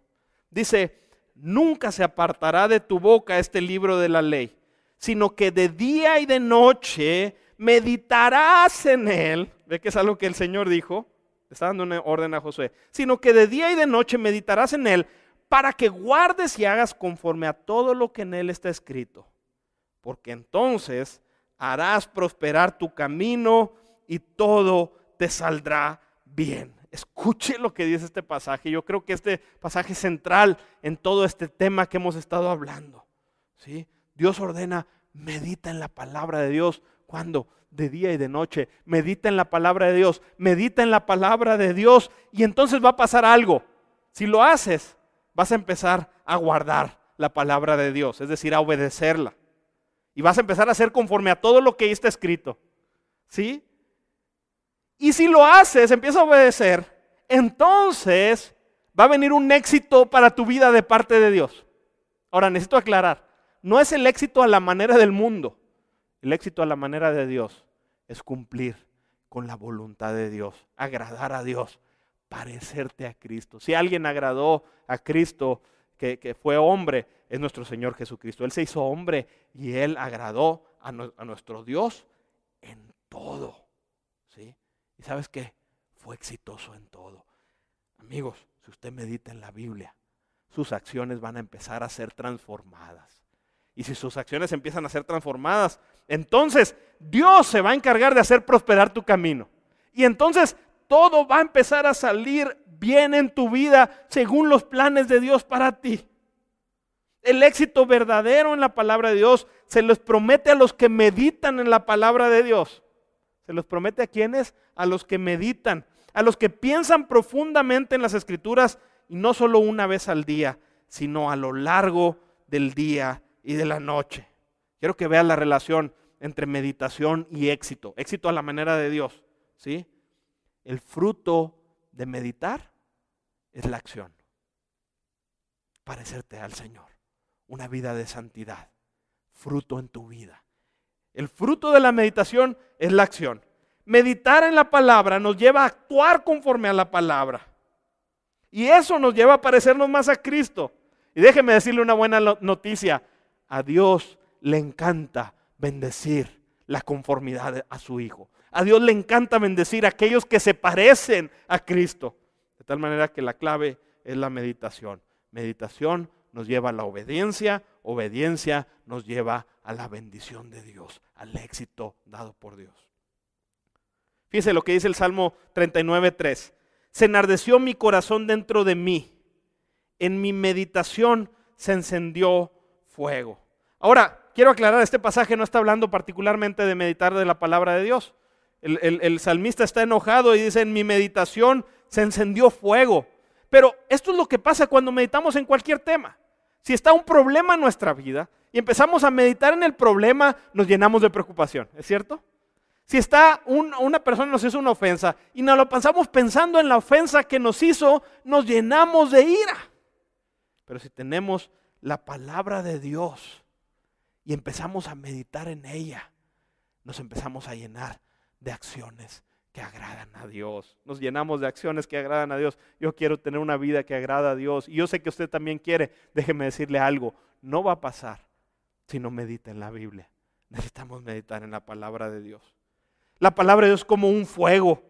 Dice, nunca se apartará de tu boca este libro de la ley, sino que de día y de noche meditarás en él. ¿Ve que es algo que el Señor dijo? Está dando una orden a Josué. Sino que de día y de noche meditarás en él para que guardes y hagas conforme a todo lo que en él está escrito. Porque entonces harás prosperar tu camino y todo te saldrá bien. Escuche lo que dice este pasaje. Yo creo que este pasaje es central en todo este tema que hemos estado hablando. ¿sí? Dios ordena, medita en la palabra de Dios. ¿Cuándo? De día y de noche. Medita en la palabra de Dios. Medita en la palabra de Dios. Y entonces va a pasar algo. Si lo haces, vas a empezar a guardar la palabra de Dios, es decir, a obedecerla. Y vas a empezar a hacer conforme a todo lo que ahí está escrito. ¿Sí? Y si lo haces, empieza a obedecer, entonces va a venir un éxito para tu vida de parte de Dios. Ahora, necesito aclarar, no es el éxito a la manera del mundo. El éxito a la manera de Dios es cumplir con la voluntad de Dios, agradar a Dios, parecerte a Cristo. Si alguien agradó a Cristo, que, fue hombre, es nuestro Señor Jesucristo. Él se hizo hombre y él agradó a, a nuestro Dios en todo. ¿sí? ¿Y sabes qué? Fue exitoso en todo. Amigos, si usted medita en la Biblia, sus acciones van a empezar a ser transformadas. Y si sus acciones empiezan a ser transformadas, entonces Dios se va a encargar de hacer prosperar tu camino. Y entonces todo va a empezar a salir bien en tu vida según los planes de Dios para ti. El éxito verdadero en la palabra de Dios se les promete a los que meditan en la palabra de Dios. Se los promete a quienes? A los que meditan, a los que piensan profundamente en las escrituras y no solo una vez al día, sino a lo largo del día y de la noche. Quiero que veas la relación entre meditación y éxito. Éxito a la manera de Dios, ¿sí? El fruto de meditar es la acción. Parecerte al Señor. Una vida de santidad. Fruto en tu vida. El fruto de la meditación es la acción. Meditar en la palabra nos lleva a actuar conforme a la palabra. Y eso nos lleva a parecernos más a Cristo. Y déjeme decirle una buena noticia. A Dios le encanta bendecir la conformidad a su Hijo. A Dios le encanta bendecir a aquellos que se parecen a Cristo. De tal manera que la clave es la meditación. Meditación nos lleva a la obediencia, obediencia nos lleva a la bendición de Dios, al éxito dado por Dios. Fíjese lo que dice el Salmo 39.3. Se enardeció mi corazón dentro de mí. En mi meditación se encendió fuego. Ahora, quiero aclarar, este pasaje no está hablando particularmente de meditar de la palabra de Dios. El, salmista está enojado y dice, en mi meditación se encendió fuego. Pero esto es lo que pasa cuando meditamos en cualquier tema. Si está un problema en nuestra vida y empezamos a meditar en el problema, nos llenamos de preocupación, ¿es cierto? Si está una persona nos hizo una ofensa y nos lo pasamos pensando en la ofensa que nos hizo, nos llenamos de ira. Pero si tenemos la palabra de Dios y empezamos a meditar en ella, nos empezamos a llenar de acciones que agradan a Dios. Nos llenamos de acciones que agradan a Dios. Yo quiero tener una vida que agrada a Dios. Y yo sé que usted también quiere. Déjeme decirle algo. No va a pasar si no medita en la Biblia. Necesitamos meditar en la palabra de Dios. La palabra de Dios es como un fuego.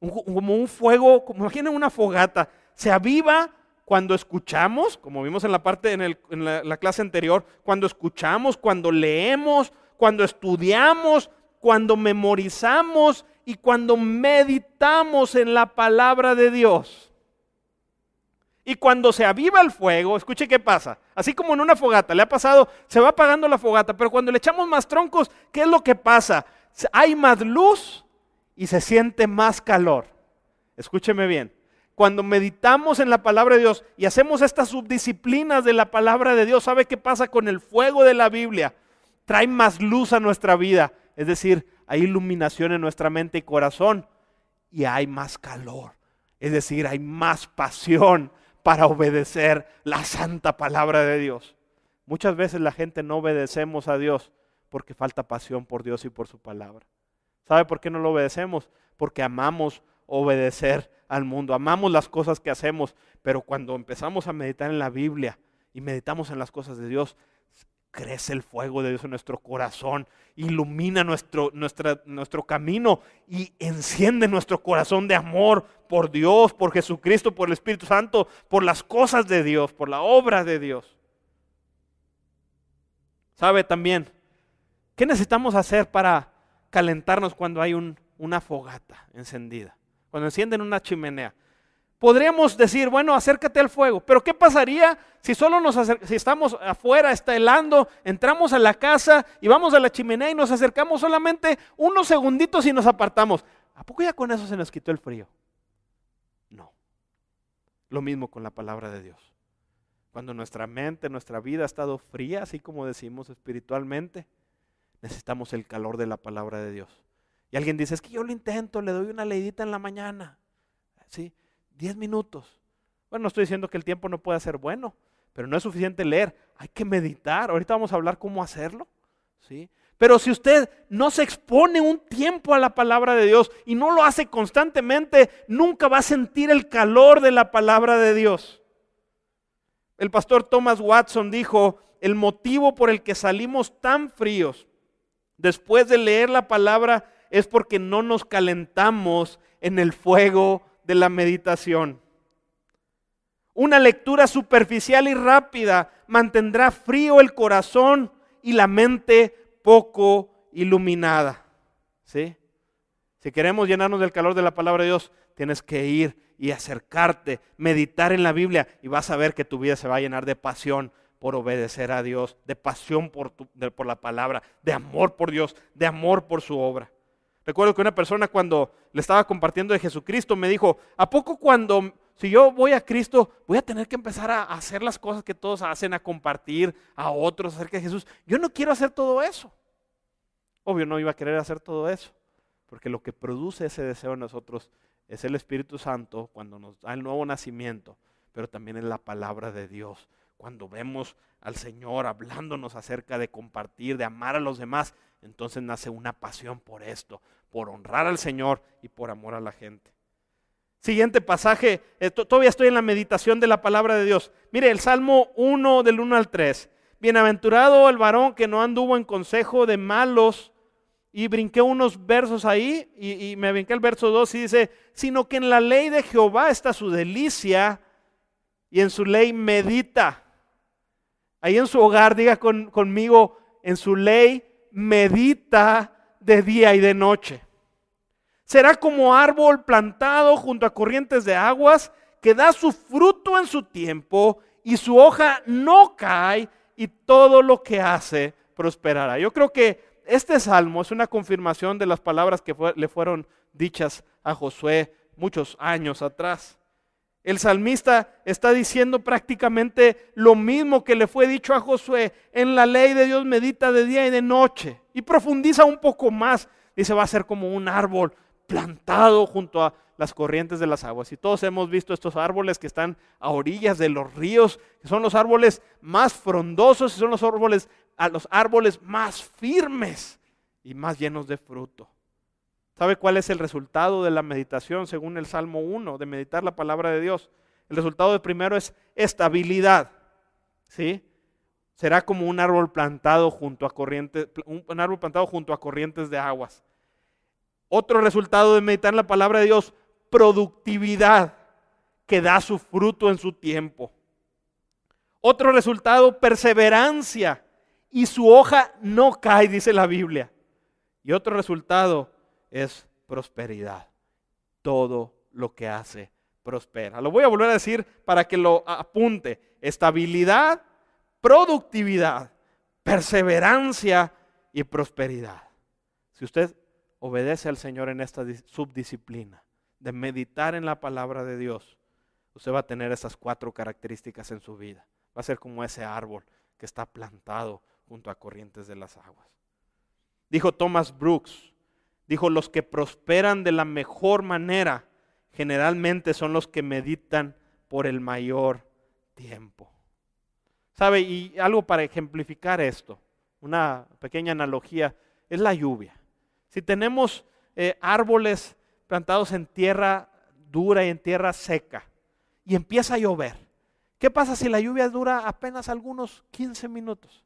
como un fuego, como imaginen una fogata. Se aviva cuando escuchamos, como vimos en la parte en, la clase anterior, cuando escuchamos, cuando leemos, cuando estudiamos, cuando memorizamos y cuando meditamos en la palabra de Dios. Y cuando se aviva el fuego, escuche qué pasa. Así como en una fogata, le ha pasado, se va apagando la fogata, pero cuando le echamos más troncos, ¿qué es lo que pasa? Hay más luz y se siente más calor. Escúcheme bien. Cuando meditamos en la palabra de Dios y hacemos estas subdisciplinas de la palabra de Dios, ¿sabe qué pasa con el fuego de la Biblia? Trae más luz a nuestra vida. Es decir, hay iluminación en nuestra mente y corazón y hay más calor. Es decir, hay más pasión para obedecer la santa palabra de Dios. Muchas veces la gente no obedecemos a Dios porque falta pasión por Dios y por su palabra. ¿Sabe por qué no lo obedecemos? Porque amamos obedecer al mundo, amamos las cosas que hacemos, pero cuando empezamos a meditar en la Biblia y meditamos en las cosas de Dios, crece el fuego de Dios en nuestro corazón, ilumina nuestro, nuestro camino y enciende nuestro corazón de amor por Dios, por Jesucristo, por el Espíritu Santo, por las cosas de Dios, por la obra de Dios. ¿Sabe también? ¿Qué necesitamos hacer para calentarnos cuando hay una fogata encendida? Cuando encienden una chimenea. Podríamos decir, bueno, acércate al fuego, pero ¿qué pasaría si solo nos si estamos afuera, está helando, entramos a la casa y vamos a la chimenea y nos acercamos solamente unos segunditos y nos apartamos? ¿A poco ya con eso se nos quitó el frío? No. Lo mismo con la palabra de Dios. Cuando nuestra mente, nuestra vida ha estado fría, así como decimos espiritualmente, necesitamos el calor de la palabra de Dios. Y alguien dice, es que yo lo intento, le doy una leidita en la mañana. ¿Sí? Diez minutos. Bueno, no estoy diciendo que el tiempo no pueda ser bueno, pero no es suficiente leer. Hay que meditar. Ahorita vamos a hablar cómo hacerlo. ¿Sí? Pero si usted no se expone un tiempo a la palabra de Dios y no lo hace constantemente, nunca va a sentir el calor de la palabra de Dios. El pastor Thomas Watson dijo, el motivo por el que salimos tan fríos después de leer la palabra es porque no nos calentamos en el fuego de la meditación. Una lectura superficial y rápida mantendrá frío el corazón y la mente poco iluminada. ¿Sí? Si queremos llenarnos del calor de la palabra de Dios, tienes que ir y acercarte, meditar en la Biblia y vas a ver que tu vida se va a llenar de pasión por obedecer a Dios, de pasión por, por la palabra, de amor por Dios, de amor por su obra. Recuerdo que una persona cuando le estaba compartiendo de Jesucristo me dijo, ¿a poco cuando, si yo voy a Cristo, voy a tener que empezar a hacer las cosas que todos hacen, a compartir a otros acerca de Jesús? Yo no quiero hacer todo eso. Obvio, no iba a querer hacer todo eso, porque lo que produce ese deseo en nosotros es el Espíritu Santo cuando nos da el nuevo nacimiento, pero también es la palabra de Dios. Cuando vemos al Señor hablándonos acerca de compartir, de amar a los demás, entonces nace una pasión por esto, por honrar al Señor y por amor a la gente. Siguiente pasaje, eh, todavía estoy en la meditación de la palabra de Dios. Mire, el Salmo 1 del 1 al 3. Bienaventurado el varón que no anduvo en consejo de malos. Y brinqué unos versos ahí y, me brinqué el verso 2 y dice, sino que en la ley de Jehová está su delicia y en su ley medita. Ahí en su hogar, diga conmigo, en su ley medita de día y de noche. Será como árbol plantado junto a corrientes de aguas que da su fruto en su tiempo y su hoja no cae y todo lo que hace prosperará. Yo creo que este salmo es una confirmación de las palabras que le fueron dichas a Josué muchos años atrás. El salmista está diciendo prácticamente lo mismo que le fue dicho a Josué. En la ley de Dios medita de día y de noche. Y profundiza un poco más. Dice, va a ser como un árbol plantado junto a las corrientes de las aguas. Y todos hemos visto estos árboles que están a orillas de los ríos, que son los árboles más frondosos y son los árboles, los árboles más firmes y más llenos de fruto. ¿Sabe cuál es el resultado de la meditación según el Salmo 1, de meditar la palabra de Dios? El resultado de primero es estabilidad. ¿Sí? Será como un árbol plantado junto a corrientes, un árbol plantado junto a corrientes de aguas. Otro resultado de meditar la palabra de Dios, productividad que da su fruto en su tiempo. Otro resultado, perseverancia y su hoja no cae, dice la Biblia. Y otro resultado, es prosperidad. Todo lo que hace prospera. Lo voy a volver a decir para que lo apunte. Estabilidad, productividad, perseverancia y prosperidad. Si usted obedece al Señor en esta subdisciplina de meditar en la palabra de Dios, usted va a tener esas cuatro características en su vida. Va a ser como ese árbol que está plantado junto a corrientes de las aguas. Dijo Thomas Brooks, Dijo, los que prosperan de la mejor manera generalmente son los que meditan por el mayor tiempo. ¿Sabe? Y algo para ejemplificar esto, una pequeña analogía, es la lluvia. Si tenemos eh, árboles plantados en tierra dura y en tierra seca y empieza a llover, ¿qué pasa si la lluvia dura apenas algunos 15 minutos?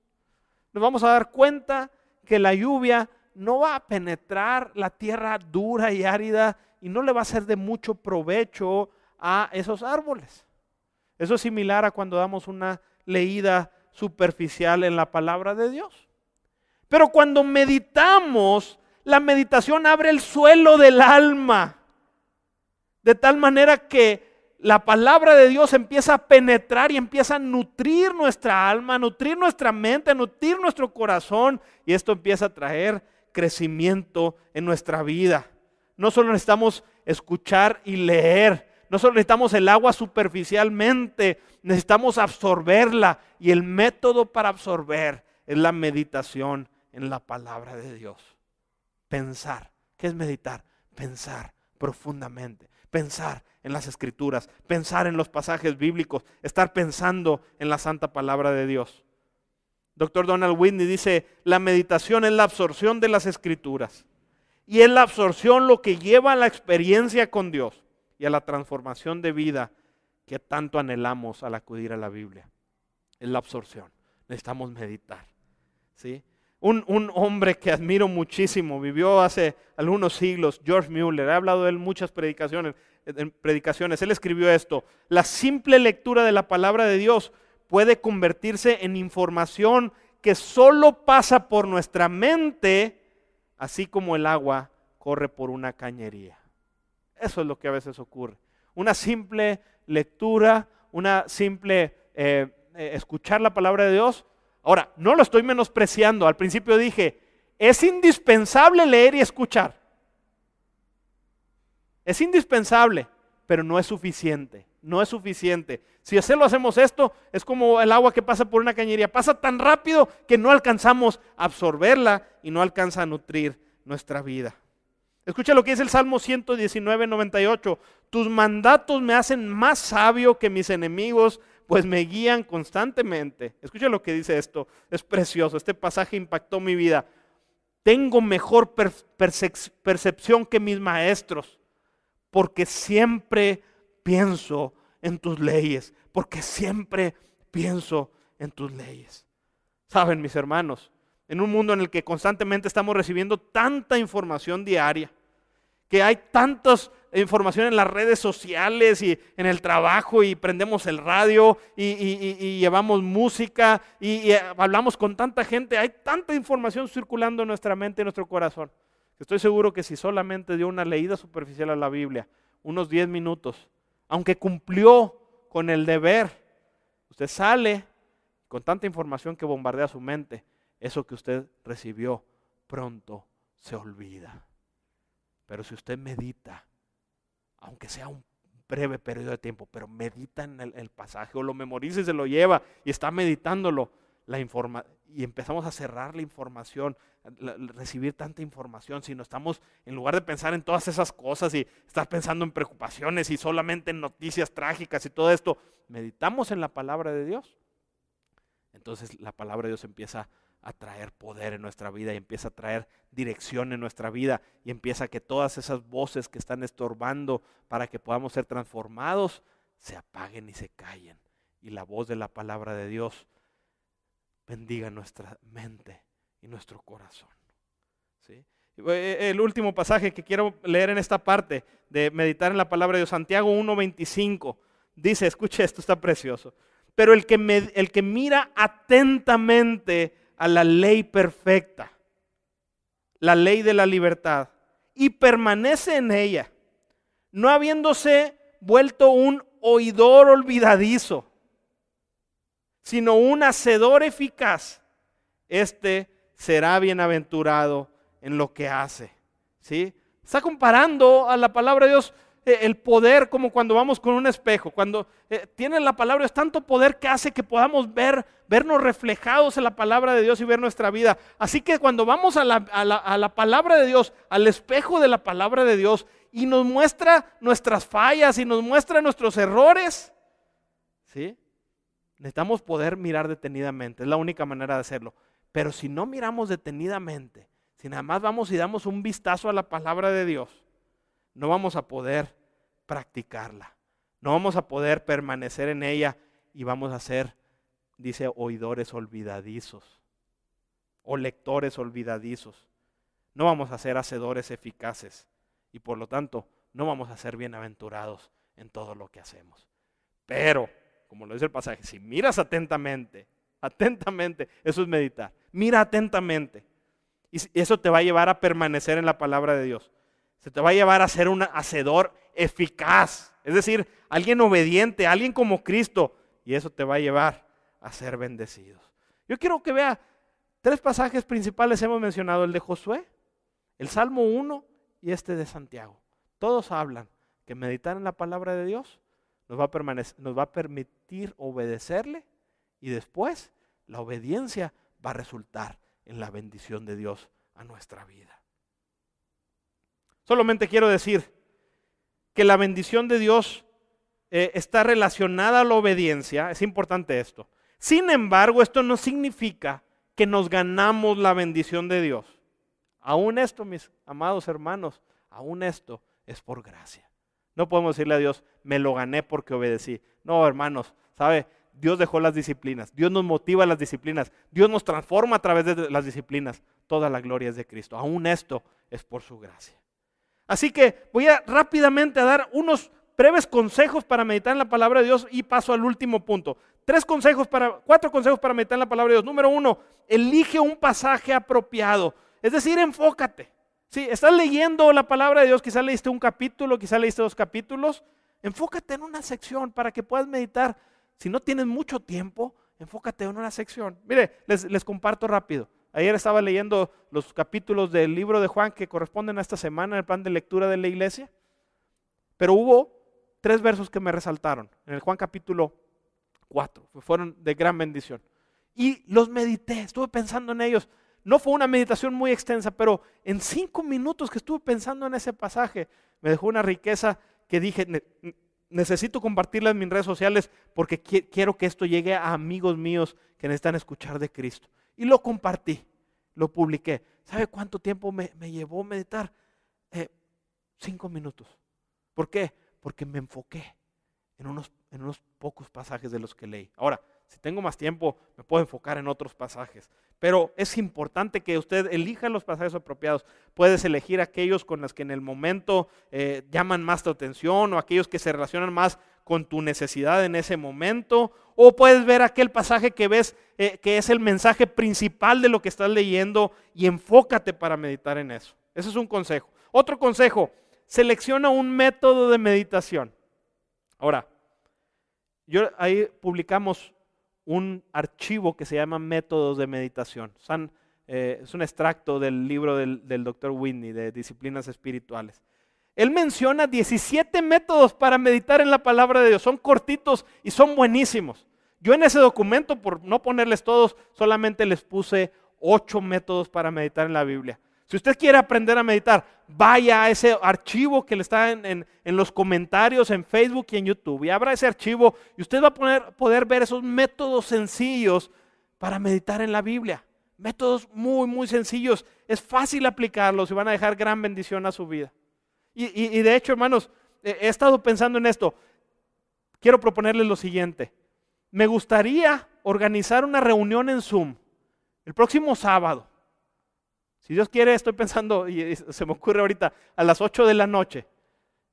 Nos vamos a dar cuenta que la lluvia no va a penetrar la tierra dura y árida y no le va a ser de mucho provecho a esos árboles. Eso es similar a cuando damos una leída superficial en la palabra de Dios. Pero cuando meditamos, la meditación abre el suelo del alma. De tal manera que la palabra de Dios empieza a penetrar y empieza a nutrir nuestra alma, a nutrir nuestra mente, a nutrir nuestro corazón. Y esto empieza a traer crecimiento en nuestra vida. No solo necesitamos escuchar y leer, no solo necesitamos el agua superficialmente, necesitamos absorberla. Y el método para absorber es la meditación en la palabra de Dios. Pensar. ¿Qué es meditar? Pensar profundamente. Pensar en las escrituras, pensar en los pasajes bíblicos, estar pensando en la santa palabra de Dios. Doctor Donald Whitney dice, la meditación es la absorción de las escrituras y es la absorción lo que lleva a la experiencia con Dios y a la transformación de vida que tanto anhelamos al acudir a la Biblia. Es la absorción. Necesitamos meditar. ¿sí? Un, un, hombre que admiro muchísimo, vivió hace algunos siglos, George Mueller, he hablado de él muchas predicaciones, en predicaciones. Él escribió esto, la simple lectura de la palabra de Dios puede convertirse en información que solo pasa por nuestra mente, así como el agua corre por una cañería. Eso es lo que a veces ocurre. Una simple lectura, una simple eh, eh, escuchar la palabra de Dios. Ahora, no lo estoy menospreciando. Al principio dije, es indispensable leer y escuchar. Es indispensable, pero no es suficiente. No es suficiente. Si hacemos esto, es como el agua que pasa por una cañería. Pasa tan rápido que no alcanzamos a absorberla y no alcanza a nutrir nuestra vida. Escucha lo que dice el Salmo 119, 98. Tus mandatos me hacen más sabio que mis enemigos, pues me guían constantemente. Escucha lo que dice esto. Es precioso. Este pasaje impactó mi vida. Tengo mejor percepción que mis maestros, porque siempre pienso en tus leyes, porque siempre pienso en tus leyes. Saben, mis hermanos, en un mundo en el que constantemente estamos recibiendo tanta información diaria, que hay tantas información en las redes sociales y en el trabajo y prendemos el radio y, llevamos música y, y, hablamos con tanta gente, hay tanta información circulando en nuestra mente y nuestro corazón. Estoy seguro que si solamente dio una leída superficial a la Biblia, unos 10 minutos, aunque cumplió con el deber, usted sale con tanta información que bombardea su mente, eso que usted recibió pronto se olvida. Pero si usted medita, aunque sea un breve periodo de tiempo, pero medita en el, pasaje o lo memoriza y se lo lleva y está meditándolo, la informa y empezamos a cerrar la información, recibir tanta información, si no estamos, en lugar de pensar en todas esas cosas y estar pensando en preocupaciones y solamente en noticias trágicas y todo esto, meditamos en la palabra de Dios. Entonces la palabra de Dios empieza a traer poder en nuestra vida y empieza a traer dirección en nuestra vida y empieza a que todas esas voces que están estorbando para que podamos ser transformados se apaguen y se callen. Y la voz de la palabra de Dios bendiga nuestra mente y nuestro corazón. ¿sí? Eh, el último pasaje que quiero leer en esta parte de meditar en la palabra de Dios, Santiago 1.25, dice, escuche esto, está precioso, pero el que, el que mira atentamente a la ley perfecta, la ley de la libertad, y permanece en ella, no habiéndose vuelto un oidor olvidadizo, sino un hacedor eficaz, este será bienaventurado en lo que hace. ¿Sí? Está comparando a la palabra de Dios eh, el poder como cuando vamos con un espejo. Cuando eh, tiene la palabra es tanto poder que hace que podamos ver, vernos reflejados en la palabra de Dios y ver nuestra vida. Así que cuando vamos a la, a la palabra de Dios, al espejo de la palabra de Dios, y nos muestra nuestras fallas y nos muestra nuestros errores, ¿sí? Necesitamos poder mirar detenidamente, es la única manera de hacerlo. Pero si no miramos detenidamente, si nada más vamos y damos un vistazo a la palabra de Dios, no vamos a poder practicarla. No vamos a poder permanecer en ella y vamos a ser, dice, oidores olvidadizos o lectores olvidadizos. No vamos a ser hacedores eficaces y por lo tanto no vamos a ser bienaventurados en todo lo que hacemos. Pero como lo dice el pasaje, si miras atentamente, atentamente, eso es meditar. Mira atentamente. Y eso te va a llevar a permanecer en la palabra de Dios. Se te va a llevar a ser un hacedor eficaz. Es decir, alguien obediente, alguien como Cristo. Y eso te va a llevar a ser bendecidos. Yo quiero que vea tres pasajes principales hemos mencionado, el de Josué, el Salmo 1 y este de Santiago. Todos hablan que meditar en la palabra de Dios nos va a, nos va a permitir obedecerle y después la obediencia va a resultar en la bendición de Dios a nuestra vida. Solamente quiero decir que la bendición de Dios eh, está relacionada a la obediencia. Es importante esto. Sin embargo, esto no significa que nos ganamos la bendición de Dios. Aún esto, mis amados hermanos, aún esto es por gracia. No podemos decirle a Dios, me lo gané porque obedecí. No, hermanos, ¿sabe? Dios dejó las disciplinas, Dios nos motiva las disciplinas, Dios nos transforma a través de las disciplinas. Toda la gloria es de Cristo. Aún esto es por su gracia. Así que voy a rápidamente a dar unos breves consejos para meditar en la palabra de Dios y paso al último punto. Tres consejos para, cuatro consejos para meditar en la palabra de Dios. Número uno, elige un pasaje apropiado. Es decir, enfócate. Si estás leyendo la palabra de Dios, quizás leíste un capítulo, quizás leíste dos capítulos. Enfócate en una sección para que puedas meditar. Si no tienes mucho tiempo, enfócate en una sección. Mire, les, les comparto rápido. Ayer estaba leyendo los capítulos del libro de Juan que corresponden a esta semana en el plan de lectura de la iglesia. Pero hubo tres versos que me resaltaron en el Juan capítulo 4. Fueron de gran bendición. Y los medité, estuve pensando en ellos. No fue una meditación muy extensa, pero en cinco minutos que estuve pensando en ese pasaje, me dejó una riqueza que dije, necesito compartirla en mis redes sociales porque quiero que esto llegue a amigos míos que necesitan escuchar de Cristo. Y lo compartí, lo publiqué. ¿Sabe cuánto tiempo me, llevó meditar? Eh, cinco minutos. ¿Por qué? Porque me enfoqué en unos, en unos pocos pasajes de los que leí. Ahora, si tengo más tiempo, me puedo enfocar en otros pasajes. Pero es importante que usted elija los pasajes apropiados. Puedes elegir aquellos con los que en el momento eh, llaman más tu atención o aquellos que se relacionan más con tu necesidad en ese momento. O puedes ver aquel pasaje que ves eh, que es el mensaje principal de lo que estás leyendo y enfócate para meditar en eso. Ese es un consejo. Otro consejo, selecciona un método de meditación. Ahora, yo ahí publicamos un archivo que se llama Métodos de Meditación. Eh, es un extracto del libro del, del doctor Whitney de Disciplinas Espirituales. Él menciona 17 métodos para meditar en la palabra de Dios. Son cortitos y son buenísimos. Yo en ese documento, por no ponerles todos, solamente les puse 8 métodos para meditar en la Biblia. Si usted quiere aprender a meditar, vaya a ese archivo que le está en, los comentarios en Facebook y en YouTube y abra ese archivo y usted va a poder ver esos métodos sencillos para meditar en la Biblia. Métodos muy, muy sencillos. Es fácil aplicarlos y van a dejar gran bendición a su vida. Y, de hecho, hermanos, he estado pensando en esto. Quiero proponerles lo siguiente. Me gustaría organizar una reunión en Zoom el próximo sábado. Si Dios quiere, estoy pensando, y se me ocurre ahorita, a las 8 de la noche.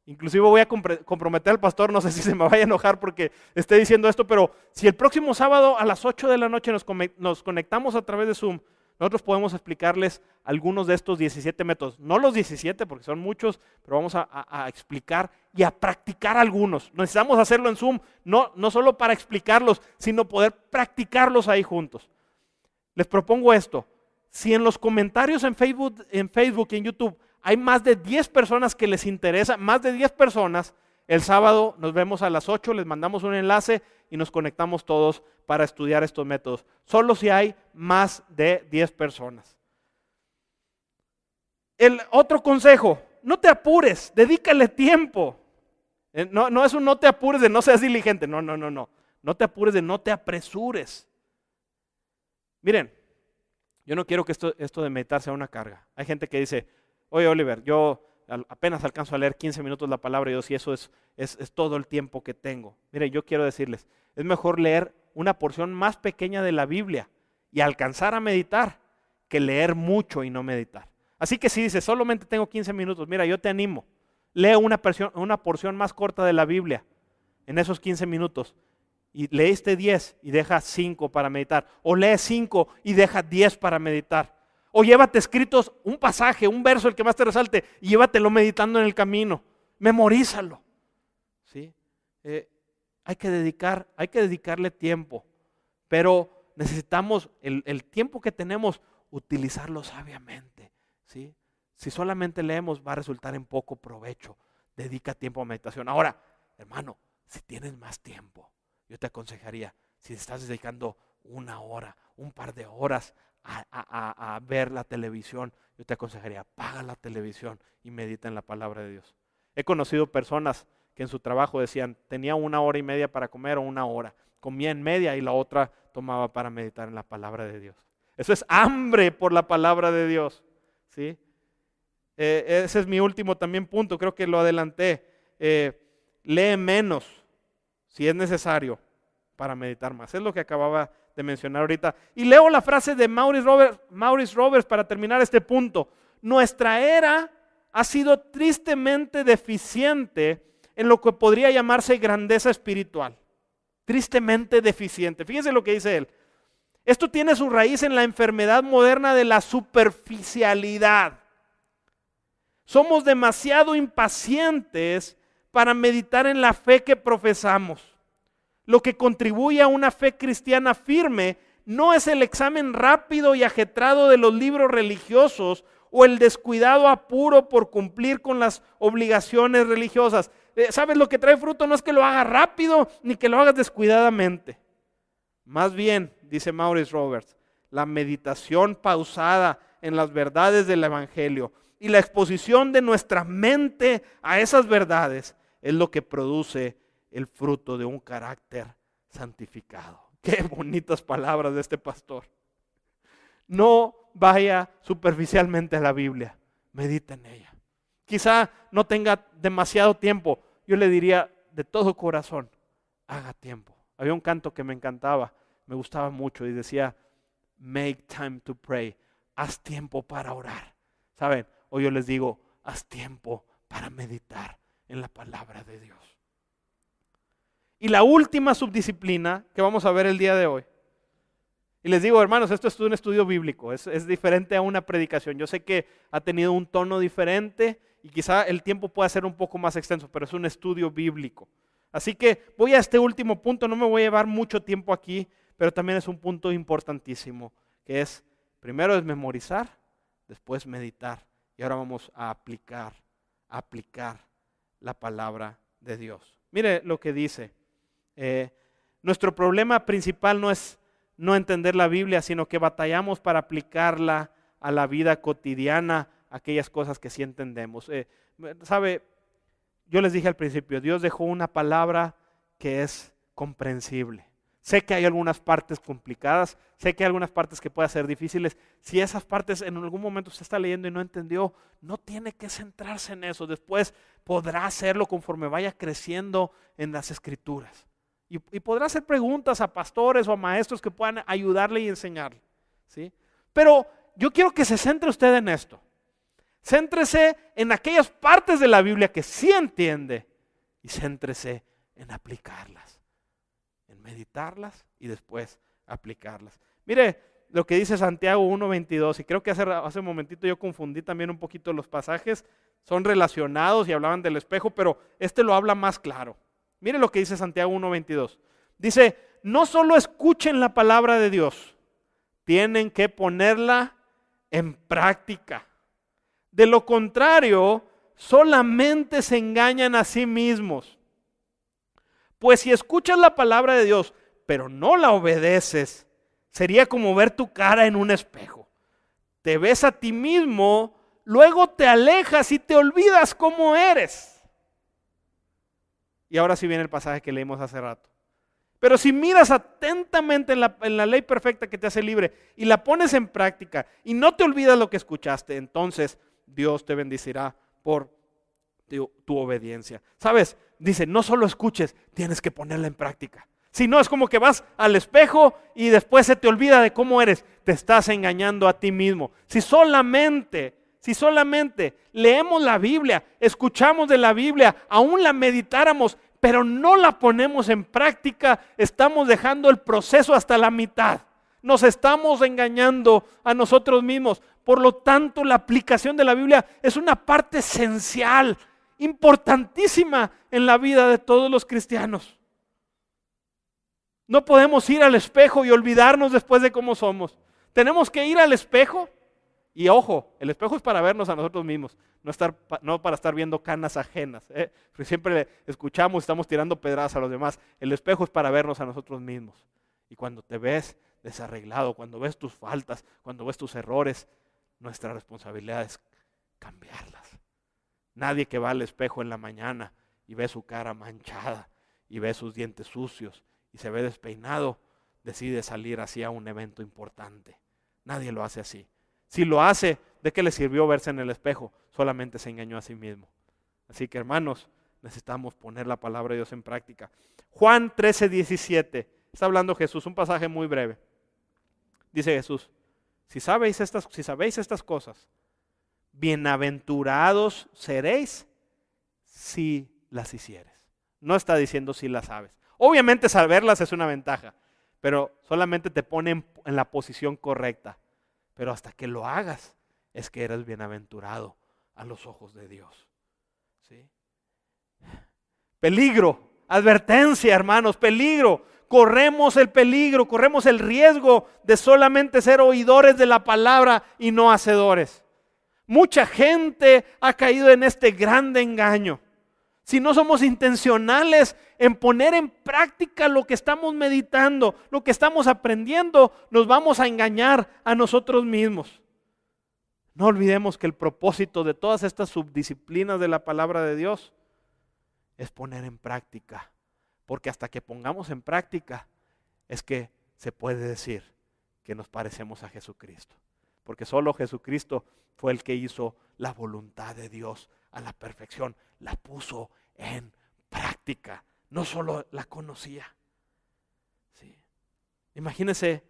Inclusive voy a comprometer al pastor, no sé si se me vaya a enojar porque esté diciendo esto, pero si el próximo sábado a las 8 de la noche nos conectamos a través de Zoom, nosotros podemos explicarles algunos de estos 17 métodos. No los 17 porque son muchos, pero vamos a, explicar y a practicar algunos. Necesitamos hacerlo en Zoom, no, no solo para explicarlos, sino poder practicarlos ahí juntos. Les propongo esto. Si en los comentarios en Facebook, en Facebook y en YouTube hay más de 10 personas que les interesa, más de 10 personas, el sábado nos vemos a las 8, les mandamos un enlace y nos conectamos todos para estudiar estos métodos. Solo si hay más de 10 personas. El otro consejo, no te apures, dedícale tiempo. Eh, no, no es un no te apures de no seas diligente, no, no, no, no. No te apures de no te apresures. Miren, yo no quiero que esto, esto de meditar sea una carga. Hay gente que dice, oye Oliver, yo apenas alcanzo a leer 15 minutos la palabra de Dios y eso es, es, todo el tiempo que tengo. Mire, yo quiero decirles, es mejor leer una porción más pequeña de la Biblia y alcanzar a meditar que leer mucho y no meditar. Así que si dices, solamente tengo 15 minutos, mira, yo te animo, lee una, porción, una porción más corta de la Biblia en esos 15 minutos y leíste 10 y deja 5 para meditar, o lee 5 y deja 10 para meditar. O llévate escritos un pasaje, un verso, el que más te resalte, y llévatelo meditando en el camino. memorízalo. ¿sí? Eh, hay que dedicar, hay que dedicarle tiempo, pero necesitamos el, el tiempo que tenemos utilizarlo sabiamente. ¿sí? Si solamente leemos va a resultar en poco provecho. Dedica tiempo a meditación. Ahora, hermano, si tienes más tiempo, yo te aconsejaría, si estás dedicando una hora, un par de horas a, ver la televisión, yo te aconsejaría, apaga la televisión y medita en la palabra de Dios. He conocido personas que en su trabajo decían, tenía una hora y media para comer o una hora. Comía en media y la otra tomaba para meditar en la palabra de Dios. Eso es hambre por la palabra de Dios. ¿sí? Eh, ese es mi último también punto, creo que lo adelanté. Eh, lee menos si es necesario para meditar más. Es lo que acababa de mencionar ahorita. Y leo la frase de Maurice Roberts, Maurice Roberts para terminar este punto. Nuestra era ha sido tristemente deficiente en lo que podría llamarse grandeza espiritual. Tristemente deficiente. Fíjense lo que dice él. Esto tiene su raíz en la enfermedad moderna de la superficialidad. Somos demasiado impacientes para meditar en la fe que profesamos. Lo que contribuye a una fe cristiana firme no es el examen rápido y ajetrado de los libros religiosos o el descuidado apuro por cumplir con las obligaciones religiosas. Eh, ¿Sabes lo que trae fruto? No es que lo hagas rápido ni que lo hagas descuidadamente. Más bien, dice Maurice Roberts, la meditación pausada en las verdades del Evangelio y la exposición de nuestra mente a esas verdades es lo que produce el fruto de un carácter santificado. Qué bonitas palabras de este pastor. No vaya superficialmente a la Biblia, medita en ella. Quizá no tenga demasiado tiempo, yo le diría de todo corazón, haga tiempo. Había un canto que me encantaba, me gustaba mucho y decía, make time to pray, haz tiempo para orar. ¿Saben? Hoy yo les digo, haz tiempo para meditar en la palabra de Dios. Y la última subdisciplina que vamos a ver el día de hoy. Y les digo, hermanos, esto es un estudio bíblico, es, diferente a una predicación. Yo sé que ha tenido un tono diferente y quizá el tiempo pueda ser un poco más extenso, pero es un estudio bíblico. Así que voy a este último punto, no me voy a llevar mucho tiempo aquí, pero también es un punto importantísimo, que es, primero es memorizar, después meditar, y ahora vamos a aplicar, aplicar la palabra de Dios. Mire lo que dice. Eh, nuestro problema principal no es no entender la Biblia, sino que batallamos para aplicarla a la vida cotidiana, aquellas cosas que sí entendemos. Eh, ¿Sabe? Yo les dije al principio, Dios dejó una palabra que es comprensible. Sé que hay algunas partes complicadas, sé que hay algunas partes que pueden ser difíciles. Si esas partes en algún momento usted está leyendo y no entendió, no tiene que centrarse en eso. Después podrá hacerlo conforme vaya creciendo en las escrituras. Y, podrá hacer preguntas a pastores o a maestros que puedan ayudarle y enseñarle. ¿sí? Pero yo quiero que se centre usted en esto. Céntrese en aquellas partes de la Biblia que sí entiende y céntrese en aplicarlas meditarlas y después aplicarlas. Mire lo que dice Santiago 1.22, y creo que hace, hace un momentito yo confundí también un poquito los pasajes, son relacionados y hablaban del espejo, pero este lo habla más claro. Mire lo que dice Santiago 1.22. Dice, no solo escuchen la palabra de Dios, tienen que ponerla en práctica. De lo contrario, solamente se engañan a sí mismos. Pues si escuchas la palabra de Dios, pero no la obedeces, sería como ver tu cara en un espejo. Te ves a ti mismo, luego te alejas y te olvidas cómo eres. Y ahora sí viene el pasaje que leímos hace rato. Pero si miras atentamente en la, ley perfecta que te hace libre y la pones en práctica y no te olvidas lo que escuchaste, entonces Dios te bendecirá por tu, tu obediencia. ¿Sabes? Dice, no solo escuches, tienes que ponerla en práctica. Si no, es como que vas al espejo y después se te olvida de cómo eres. Te estás engañando a ti mismo. Si solamente, si solamente leemos la Biblia, escuchamos de la Biblia, aún la meditáramos, pero no la ponemos en práctica, estamos dejando el proceso hasta la mitad. Nos estamos engañando a nosotros mismos. Por lo tanto, la aplicación de la Biblia es una parte esencial importantísima en la vida de todos los cristianos. No podemos ir al espejo y olvidarnos después de cómo somos. Tenemos que ir al espejo y ojo, el espejo es para vernos a nosotros mismos, no, estar, no para estar viendo canas ajenas. ¿eh? Siempre escuchamos, estamos tirando pedradas a los demás. El espejo es para vernos a nosotros mismos. Y cuando te ves desarreglado, cuando ves tus faltas, cuando ves tus errores, nuestra responsabilidad es cambiarlas. Nadie que va al espejo en la mañana y ve su cara manchada y ve sus dientes sucios y se ve despeinado, decide salir hacia un evento importante. Nadie lo hace así. Si lo hace, ¿de qué le sirvió verse en el espejo? Solamente se engañó a sí mismo. Así que hermanos, necesitamos poner la palabra de Dios en práctica. Juan 13, 17. Está hablando Jesús, un pasaje muy breve. Dice Jesús, si sabéis estas, si sabéis estas cosas, bienaventurados seréis si las hicieres. No está diciendo si las sabes. Obviamente saberlas es una ventaja, pero solamente te pone en la posición correcta. Pero hasta que lo hagas es que eres bienaventurado a los ojos de Dios. ¿Sí? Peligro, advertencia hermanos, peligro. Corremos el peligro, corremos el riesgo de solamente ser oidores de la palabra y no hacedores. Mucha gente ha caído en este grande engaño. Si no somos intencionales en poner en práctica lo que estamos meditando, lo que estamos aprendiendo, nos vamos a engañar a nosotros mismos. No olvidemos que el propósito de todas estas subdisciplinas de la palabra de Dios es poner en práctica. Porque hasta que pongamos en práctica es que se puede decir que nos parecemos a Jesucristo. Porque solo Jesucristo fue el que hizo la voluntad de Dios a la perfección. La puso en práctica. No solo la conocía. Sí. Imagínese,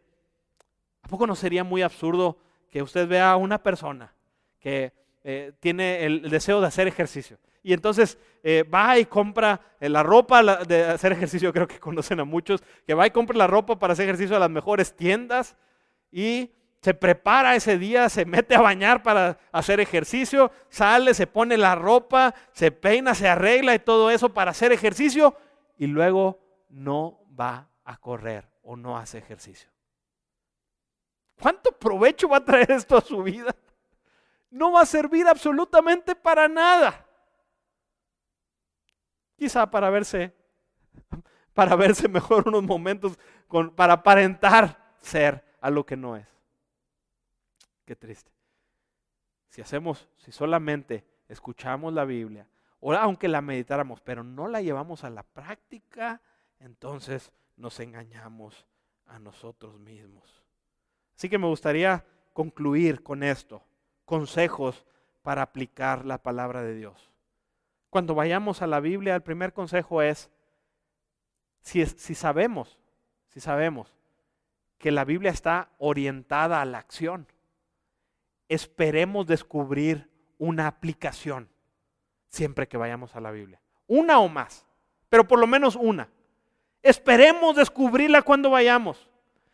¿a poco no sería muy absurdo que usted vea a una persona que eh, tiene el deseo de hacer ejercicio? Y entonces eh, va y compra eh, la ropa de hacer ejercicio, creo que conocen a muchos, que va y compra la ropa para hacer ejercicio a las mejores tiendas y se prepara ese día, se mete a bañar para hacer ejercicio, sale, se pone la ropa, se peina, se arregla y todo eso para hacer ejercicio y luego no va a correr o no hace ejercicio. ¿Cuánto provecho va a traer esto a su vida? No va a servir absolutamente para nada. Quizá para verse, para verse mejor unos momentos, para aparentar ser a lo que no es. Qué triste. Si hacemos, si solamente escuchamos la Biblia, o aunque la meditáramos, pero no la llevamos a la práctica, entonces nos engañamos a nosotros mismos. Así que me gustaría concluir con esto, consejos para aplicar la palabra de Dios. Cuando vayamos a la Biblia, el primer consejo es, si, si sabemos, si sabemos que la Biblia está orientada a la acción, esperemos descubrir una aplicación siempre que vayamos a la Biblia. Una o más, pero por lo menos una. Esperemos descubrirla cuando vayamos.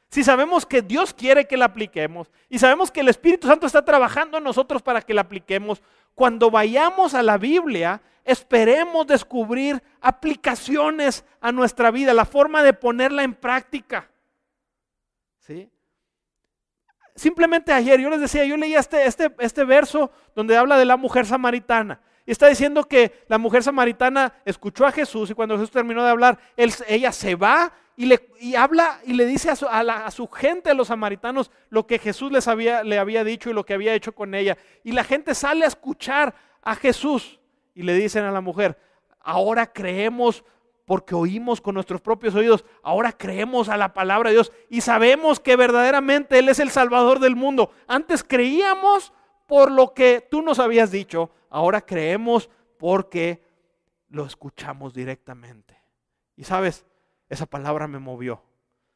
Si sabemos que Dios quiere que la apliquemos y sabemos que el Espíritu Santo está trabajando en nosotros para que la apliquemos, cuando vayamos a la Biblia, esperemos descubrir aplicaciones a nuestra vida, la forma de ponerla en práctica. ¿Sí? Simplemente ayer yo les decía, yo leía este, este, este verso donde habla de la mujer samaritana. Y está diciendo que la mujer samaritana escuchó a Jesús y cuando Jesús terminó de hablar, ella se va y, le, habla y le dice a su, a, su, gente, a los samaritanos, lo que Jesús les había, le había dicho y lo que había hecho con ella. Y la gente sale a escuchar a Jesús y le dicen a la mujer, ahora creemos porque oímos con nuestros propios oídos, ahora creemos a la palabra de Dios y sabemos que verdaderamente Él es el Salvador del mundo. Antes creíamos por lo que tú nos habías dicho, ahora creemos porque lo escuchamos directamente. Y sabes, esa palabra me movió.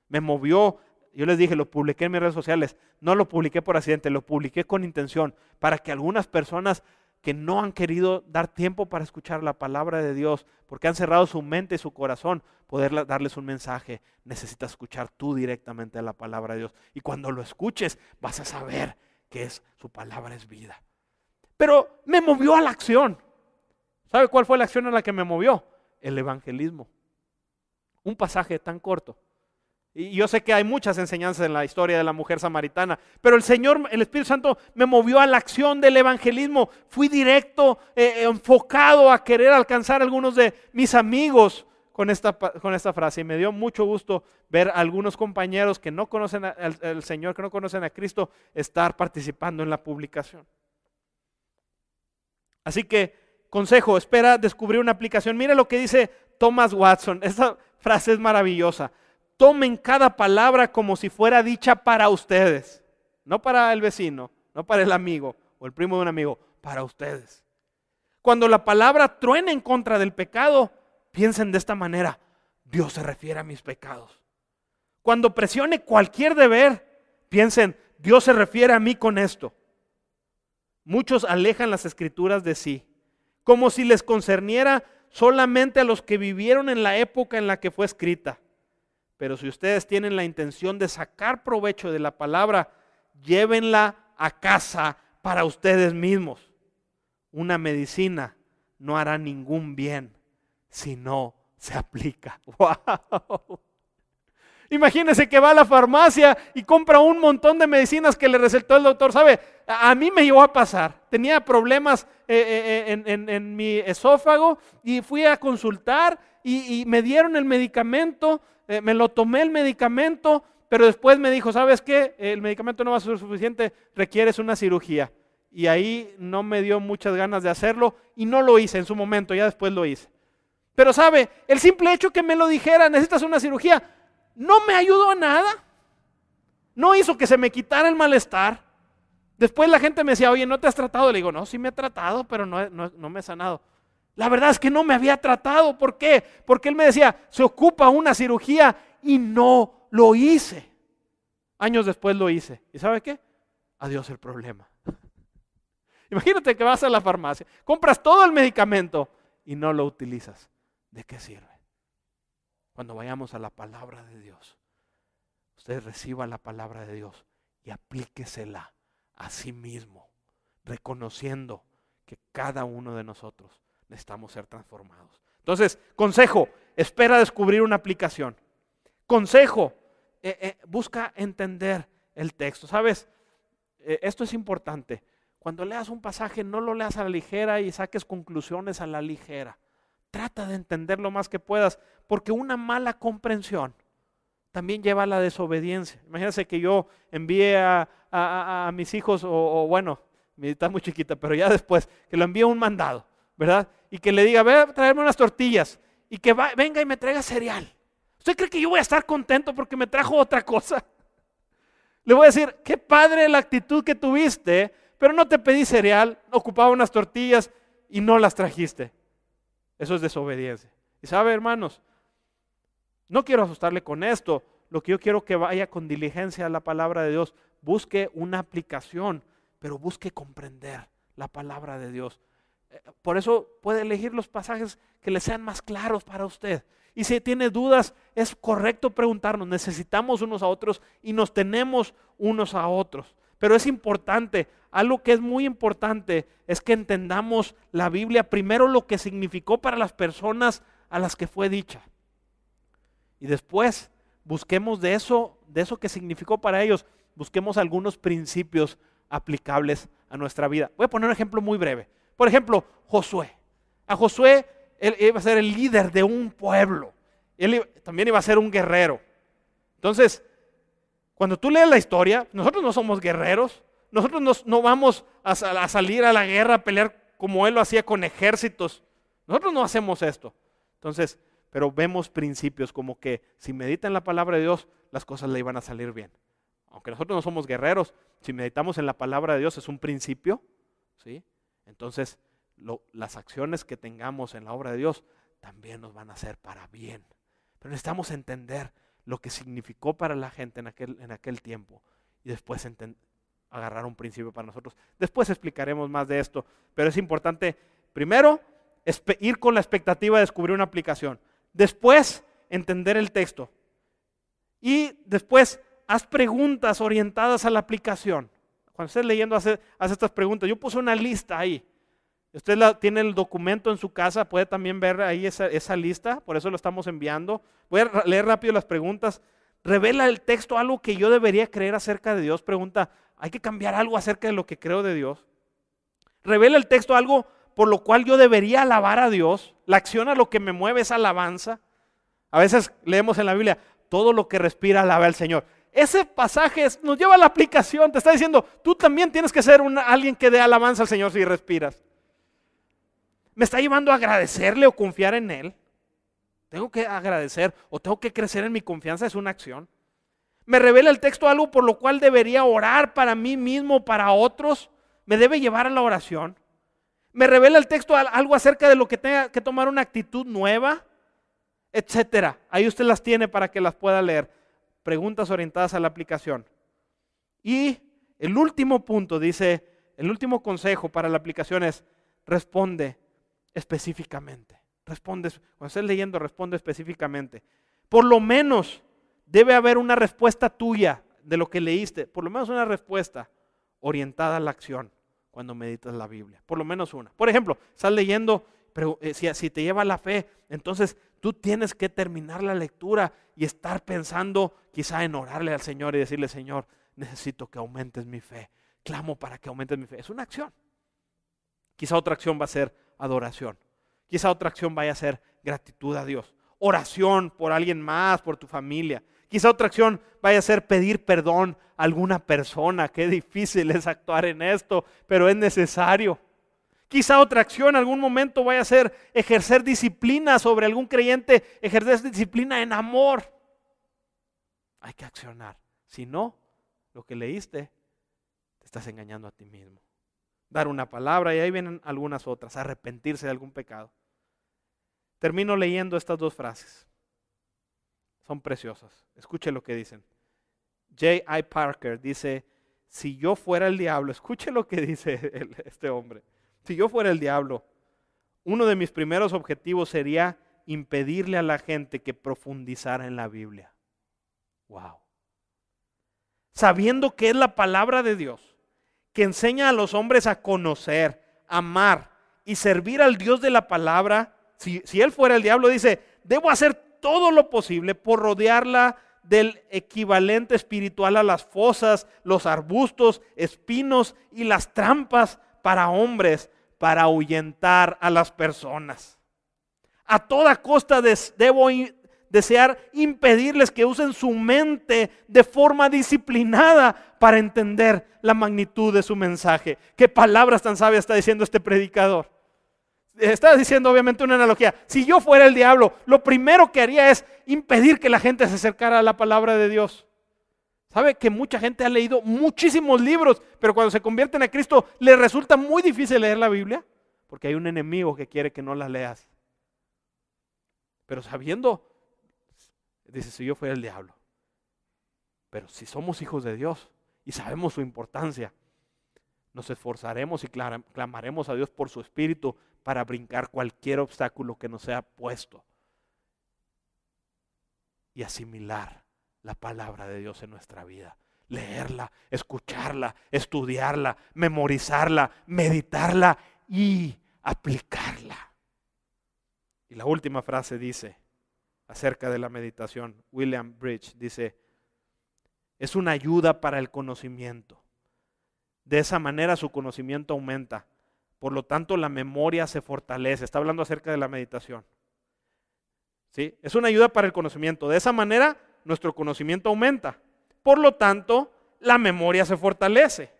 Me movió, yo les dije, lo publiqué en mis redes sociales, no lo publiqué por accidente, lo publiqué con intención, para que algunas personas que no han querido dar tiempo para escuchar la palabra de Dios, porque han cerrado su mente y su corazón, poder darles un mensaje. Necesitas escuchar tú directamente la palabra de Dios. Y cuando lo escuches, vas a saber que es su palabra es vida. Pero me movió a la acción. ¿Sabe cuál fue la acción a la que me movió? El evangelismo. Un pasaje tan corto. Y yo sé que hay muchas enseñanzas en la historia de la mujer samaritana, pero el Señor, el Espíritu Santo me movió a la acción del evangelismo. Fui directo, eh, enfocado a querer alcanzar a algunos de mis amigos con esta, con esta frase. Y me dio mucho gusto ver a algunos compañeros que no conocen al Señor, que no conocen a Cristo, estar participando en la publicación. Así que, consejo, espera descubrir una aplicación. Mira lo que dice Thomas Watson. Esta frase es maravillosa. Tomen cada palabra como si fuera dicha para ustedes. No para el vecino, no para el amigo o el primo de un amigo, para ustedes. Cuando la palabra truene en contra del pecado, piensen de esta manera. Dios se refiere a mis pecados. Cuando presione cualquier deber, piensen, Dios se refiere a mí con esto. Muchos alejan las escrituras de sí, como si les concerniera solamente a los que vivieron en la época en la que fue escrita. Pero si ustedes tienen la intención de sacar provecho de la palabra, llévenla a casa para ustedes mismos. Una medicina no hará ningún bien si no se aplica. ¡Wow! Imagínese que va a la farmacia y compra un montón de medicinas que le recetó el doctor. ¿Sabe? A mí me llegó a pasar. Tenía problemas eh, eh, eh, en, mi esófago y fui a consultar y, me dieron el medicamento, me lo tomé el medicamento, pero después me dijo, ¿sabes qué? El medicamento no va a ser suficiente, requieres una cirugía. Y ahí no me dio muchas ganas de hacerlo y no lo hice en su momento, ya después lo hice. Pero sabe, el simple hecho que me lo dijera, necesitas una cirugía, no me ayudó a nada. No hizo que se me quitara el malestar. Después la gente me decía, oye, ¿no te has tratado? Le digo, no, sí me he tratado, pero no, no, me he sanado. La verdad es que no me había tratado. ¿Por qué? Porque él me decía, se ocupa una cirugía y no lo hice. Años después lo hice. ¿Y sabe qué? Adiós el problema. Imagínate que vas a la farmacia, compras todo el medicamento y no lo utilizas. ¿De qué sirve? Cuando vayamos a la palabra de Dios, usted reciba la palabra de Dios y aplíquesela a sí mismo, reconociendo que cada uno de nosotros necesitamos ser transformados. Entonces, consejo, espera descubrir una aplicación. Consejo, eh, eh, busca entender el texto. ¿Sabes? Eh, esto es importante. Cuando leas un pasaje, no lo leas a la ligera y saques conclusiones a la ligera. Trata de entender lo más que puedas, porque una mala comprensión también lleva a la desobediencia. Imagínense que yo envíe a, mis hijos, o, bueno, mi está muy chiquita, pero ya después, que lo envíe un mandado, ¿verdad? Y que le diga, ve a traerme unas tortillas, y que venga y me traiga cereal. ¿Usted cree que yo voy a estar contento porque me trajo otra cosa? Le voy a decir, qué padre la actitud que tuviste, pero no te pedí cereal, ocupaba unas tortillas y no las trajiste. Eso es desobediencia. Y sabe, hermanos, no quiero asustarle con esto. Lo que yo quiero que vaya con diligencia a la palabra de Dios. Busque una aplicación, pero busque comprender la palabra de Dios. Eh, por eso puede elegir los pasajes que le sean más claros para usted. Y si tiene dudas, es correcto preguntarnos. Necesitamos unos a otros y nos tenemos unos a otros. Pero es importante, algo que es muy importante es que entendamos la Biblia primero lo que significó para las personas a las que fue dicha. Y después busquemos de eso, de eso que significó para ellos, busquemos algunos principios aplicables a nuestra vida. Voy a poner un ejemplo muy breve. Por ejemplo, Josué. A Josué él iba a ser el líder de un pueblo. Él también iba a ser un guerrero. Entonces, cuando tú lees la historia, nosotros no somos guerreros, nosotros no vamos a, a, salir a la guerra a pelear como él lo hacía con ejércitos. Nosotros no hacemos esto. Entonces, pero vemos principios como que si meditan la palabra de Dios, las cosas le iban a salir bien. Aunque nosotros no somos guerreros, si meditamos en la palabra de Dios es un principio, ¿sí? Entonces, las acciones que tengamos en la obra de Dios también nos van a hacer para bien. Pero necesitamos entender lo que significó para la gente en aquel, en aquel tiempo y después agarrar un principio para nosotros. Después explicaremos más de esto, pero es importante, primero, ir con la expectativa de descubrir una aplicación. Después, entender el texto. Y después, haz preguntas orientadas a la aplicación. Cuando estés leyendo, haz, haz estas preguntas. Yo puse una lista ahí. Usted tiene el documento en su casa, puede también ver ahí esa, esa lista, por eso lo estamos enviando. Voy a leer rápido las preguntas. ¿Revela el texto algo que yo debería creer acerca de Dios? Pregunta, ¿hay que cambiar algo acerca de lo que creo de Dios? ¿Revela el texto algo por lo cual yo debería alabar a Dios? La acción a lo que me mueve es alabanza. A veces leemos en la Biblia, todo lo que respira alaba al Señor. Ese pasaje nos lleva a la aplicación, te está diciendo, tú también tienes que ser alguien que dé alabanza al Señor si respiras. ¿Me está llevando a agradecerle o confiar en Él? Tengo que agradecer o tengo que crecer en mi confianza, es una acción. ¿Me revela el texto algo por lo cual debería orar para mí mismo, para otros? ¿Me debe llevar a la oración? ¿Me revela el texto algo acerca de lo que tenga que tomar una actitud nueva? etcétera. Ahí usted las tiene para que las pueda leer. Preguntas orientadas a la aplicación. Y el último punto dice, el último consejo para la aplicación es responde específicamente. Responde, cuando estés leyendo, responde específicamente. Por lo menos debe haber una respuesta tuya de lo que leíste, por lo menos una respuesta orientada a la acción cuando meditas la Biblia. Por lo menos una. Por ejemplo, estás leyendo, pero eh, si, si te lleva la fe, entonces Tú tienes que terminar la lectura y estar pensando quizá en orarle al Señor y decirle, Señor, necesito que aumentes mi fe. Clamo para que aumentes mi fe. Es una acción. Quizá otra acción va a ser adoración. Quizá otra acción vaya a ser gratitud a Dios. Oración por alguien más, por tu familia. Quizá otra acción vaya a ser pedir perdón a alguna persona. Qué difícil es actuar en esto, pero es necesario. Quizá otra acción en algún momento vaya a ser ejercer disciplina sobre algún creyente, ejercer disciplina en amor. Hay que accionar. Si no, lo que leíste, te estás engañando a ti mismo. Dar una palabra y ahí vienen algunas otras, arrepentirse de algún pecado. Termino leyendo estas dos frases. Son preciosas. Escuche lo que dicen. J.I. Parker dice, si yo fuera el diablo, escuche lo que dice este hombre. Si yo fuera el diablo, uno de mis primeros objetivos sería impedirle a la gente que profundizara en la Biblia. Wow. Sabiendo que es la palabra de Dios, que enseña a los hombres a conocer, amar y servir al Dios de la palabra, si, si él fuera el diablo, dice, debo hacer todo lo posible por rodearla del equivalente espiritual a las fosas, los arbustos, espinos y las trampas para hombres para ahuyentar a las personas. A toda costa debo desear impedirles que usen su mente de forma disciplinada para entender la magnitud de su mensaje. ¿Qué palabras tan sabias está diciendo este predicador? Está diciendo obviamente una analogía. Si yo fuera el diablo, lo primero que haría es impedir que la gente se acercara a la palabra de Dios. ¿Sabe que mucha gente ha leído muchísimos libros, pero cuando se convierten a Cristo les resulta muy difícil leer la Biblia? Porque hay un enemigo que quiere que no la leas. Pero sabiendo, dice, si yo fuera el diablo. Pero si somos hijos de Dios y sabemos su importancia, nos esforzaremos y clamaremos a Dios por su espíritu para brincar cualquier obstáculo que nos sea puesto y asimilar la palabra de Dios en nuestra vida. Leerla, escucharla, estudiarla, memorizarla, meditarla y aplicarla. Y la última frase dice, acerca de la meditación, William Bridge dice, es una ayuda para el conocimiento. De esa manera su conocimiento aumenta. Por lo tanto, la memoria se fortalece. Está hablando acerca de la meditación. ¿Sí? Es una ayuda para el conocimiento. De esa manera nuestro conocimiento aumenta. Por lo tanto, la memoria se fortalece.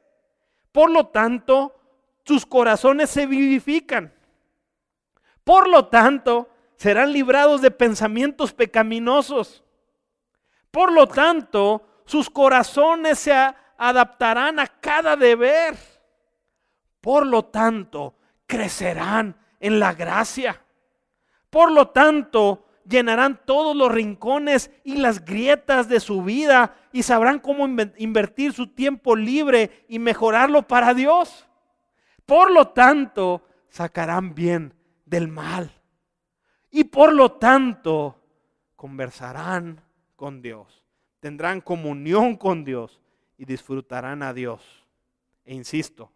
Por lo tanto, sus corazones se vivifican. Por lo tanto, serán librados de pensamientos pecaminosos. Por lo tanto, sus corazones se adaptarán a cada deber. Por lo tanto, crecerán en la gracia. Por lo tanto, llenarán todos los rincones y las grietas de su vida y sabrán cómo invertir su tiempo libre y mejorarlo para Dios. Por lo tanto, sacarán bien del mal. Y por lo tanto, conversarán con Dios. Tendrán comunión con Dios y disfrutarán a Dios. E insisto,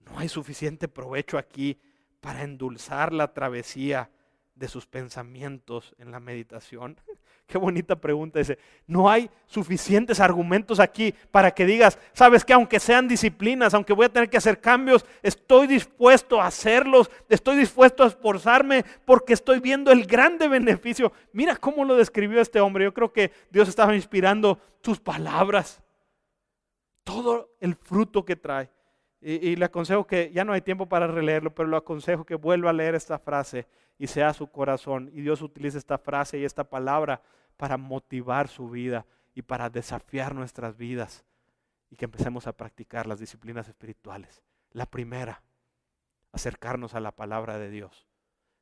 no hay suficiente provecho aquí para endulzar la travesía de sus pensamientos en la meditación? Qué bonita pregunta ese. No hay suficientes argumentos aquí para que digas, sabes que aunque sean disciplinas, aunque voy a tener que hacer cambios, estoy dispuesto a hacerlos, estoy dispuesto a esforzarme porque estoy viendo el grande beneficio. Mira cómo lo describió este hombre. Yo creo que Dios estaba inspirando sus palabras. Todo el fruto que trae. Y, le aconsejo que, ya no hay tiempo para releerlo, pero le aconsejo que vuelva a leer esta frase y sea su corazón. Y Dios utiliza esta frase y esta palabra para motivar su vida y para desafiar nuestras vidas y que empecemos a practicar las disciplinas espirituales. La primera, acercarnos a la palabra de Dios.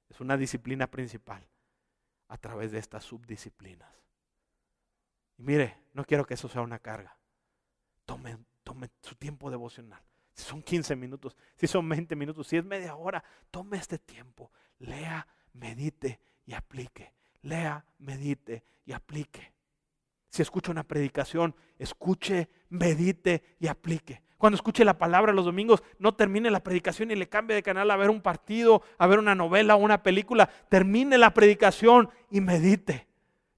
Es una disciplina principal a través de estas subdisciplinas. Y mire, no quiero que eso sea una carga. Tome, su tiempo devocional si son 15 minutos, si son 20 minutos, si es media hora, tome este tiempo, lea, medite y aplique. Lea, medite y aplique. Si escucha una predicación, escuche, medite y aplique. Cuando escuche la palabra los domingos, no termine la predicación y le cambie de canal a ver un partido, a ver una novela o una película. Termine la predicación y medite.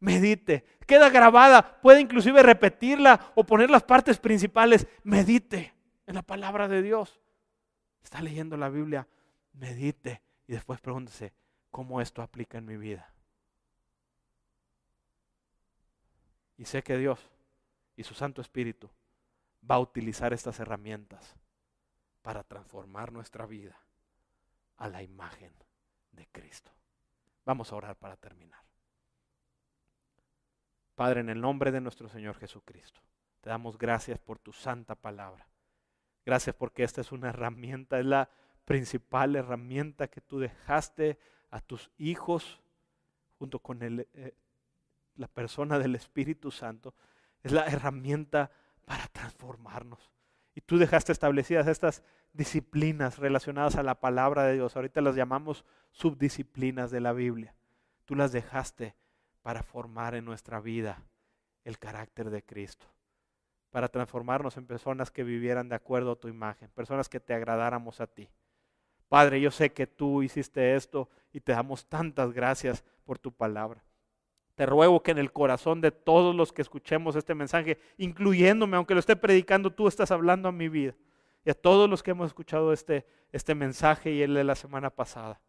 Medite. Queda grabada, puede inclusive repetirla o poner las partes principales. Medite en la palabra de Dios. Está leyendo la Biblia, medite y después pregúntese cómo esto aplica en mi vida. Y sé que Dios y su Santo Espíritu va a utilizar estas herramientas para transformar nuestra vida a la imagen de Cristo. Vamos a orar para terminar. Padre, en el nombre de nuestro Señor Jesucristo, te damos gracias por tu santa palabra. Gracias porque esta es una herramienta, es la principal herramienta que tú dejaste a tus hijos junto con eh, la persona del Espíritu Santo. Es la herramienta para transformarnos. Y tú dejaste establecidas estas disciplinas relacionadas a la palabra de Dios. Ahorita las llamamos subdisciplinas de la Biblia. Tú las dejaste para formar en nuestra vida el carácter de Cristo para transformarnos en personas que vivieran de acuerdo a tu imagen, personas que te agradáramos a ti. Padre, yo sé que tú hiciste esto y te damos tantas gracias por tu palabra. Te ruego que en el corazón de todos los que escuchemos este mensaje, incluyéndome, aunque lo esté predicando, tú estás hablando a mi vida. Y a todos los que hemos escuchado este, este mensaje y el de la semana pasada.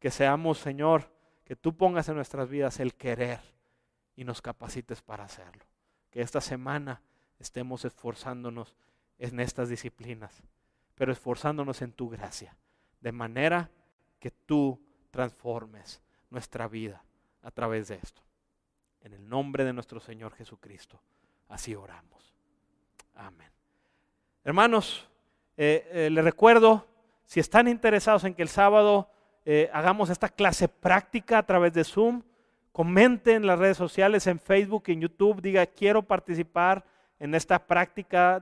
Que seamos, Señor, que tú pongas en nuestras vidas el querer y nos capacites para hacerlo. Que esta semana estemos esforzándonos en estas disciplinas, pero esforzándonos en tu gracia, de manera que tú transformes nuestra vida a través de esto. En el nombre de nuestro Señor Jesucristo, así oramos. Amén. Hermanos, eh, eh, les recuerdo, si están interesados en que el sábado eh, hagamos esta clase práctica a través de Zoom, comenten en las redes sociales, en Facebook, en YouTube, diga, quiero participar en esta práctica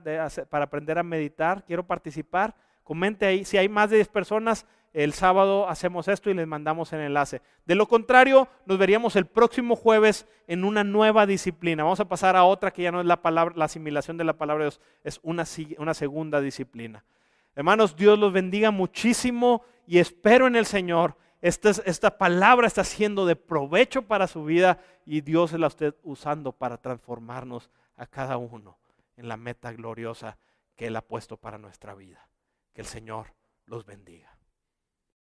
para aprender a meditar, quiero participar, comente ahí. Si hay más de 10 personas, el sábado hacemos esto y les mandamos el enlace. De lo contrario, nos veríamos el próximo jueves en una nueva disciplina. Vamos a pasar a otra que ya no es la palabra, la asimilación de la palabra de Dios, es una, una segunda disciplina. Hermanos, Dios los bendiga muchísimo y espero en el Señor. Esta, esta palabra está siendo de provecho para su vida y Dios la está usando para transformarnos a cada uno en la meta gloriosa que Él ha puesto para nuestra vida. Que el Señor los bendiga.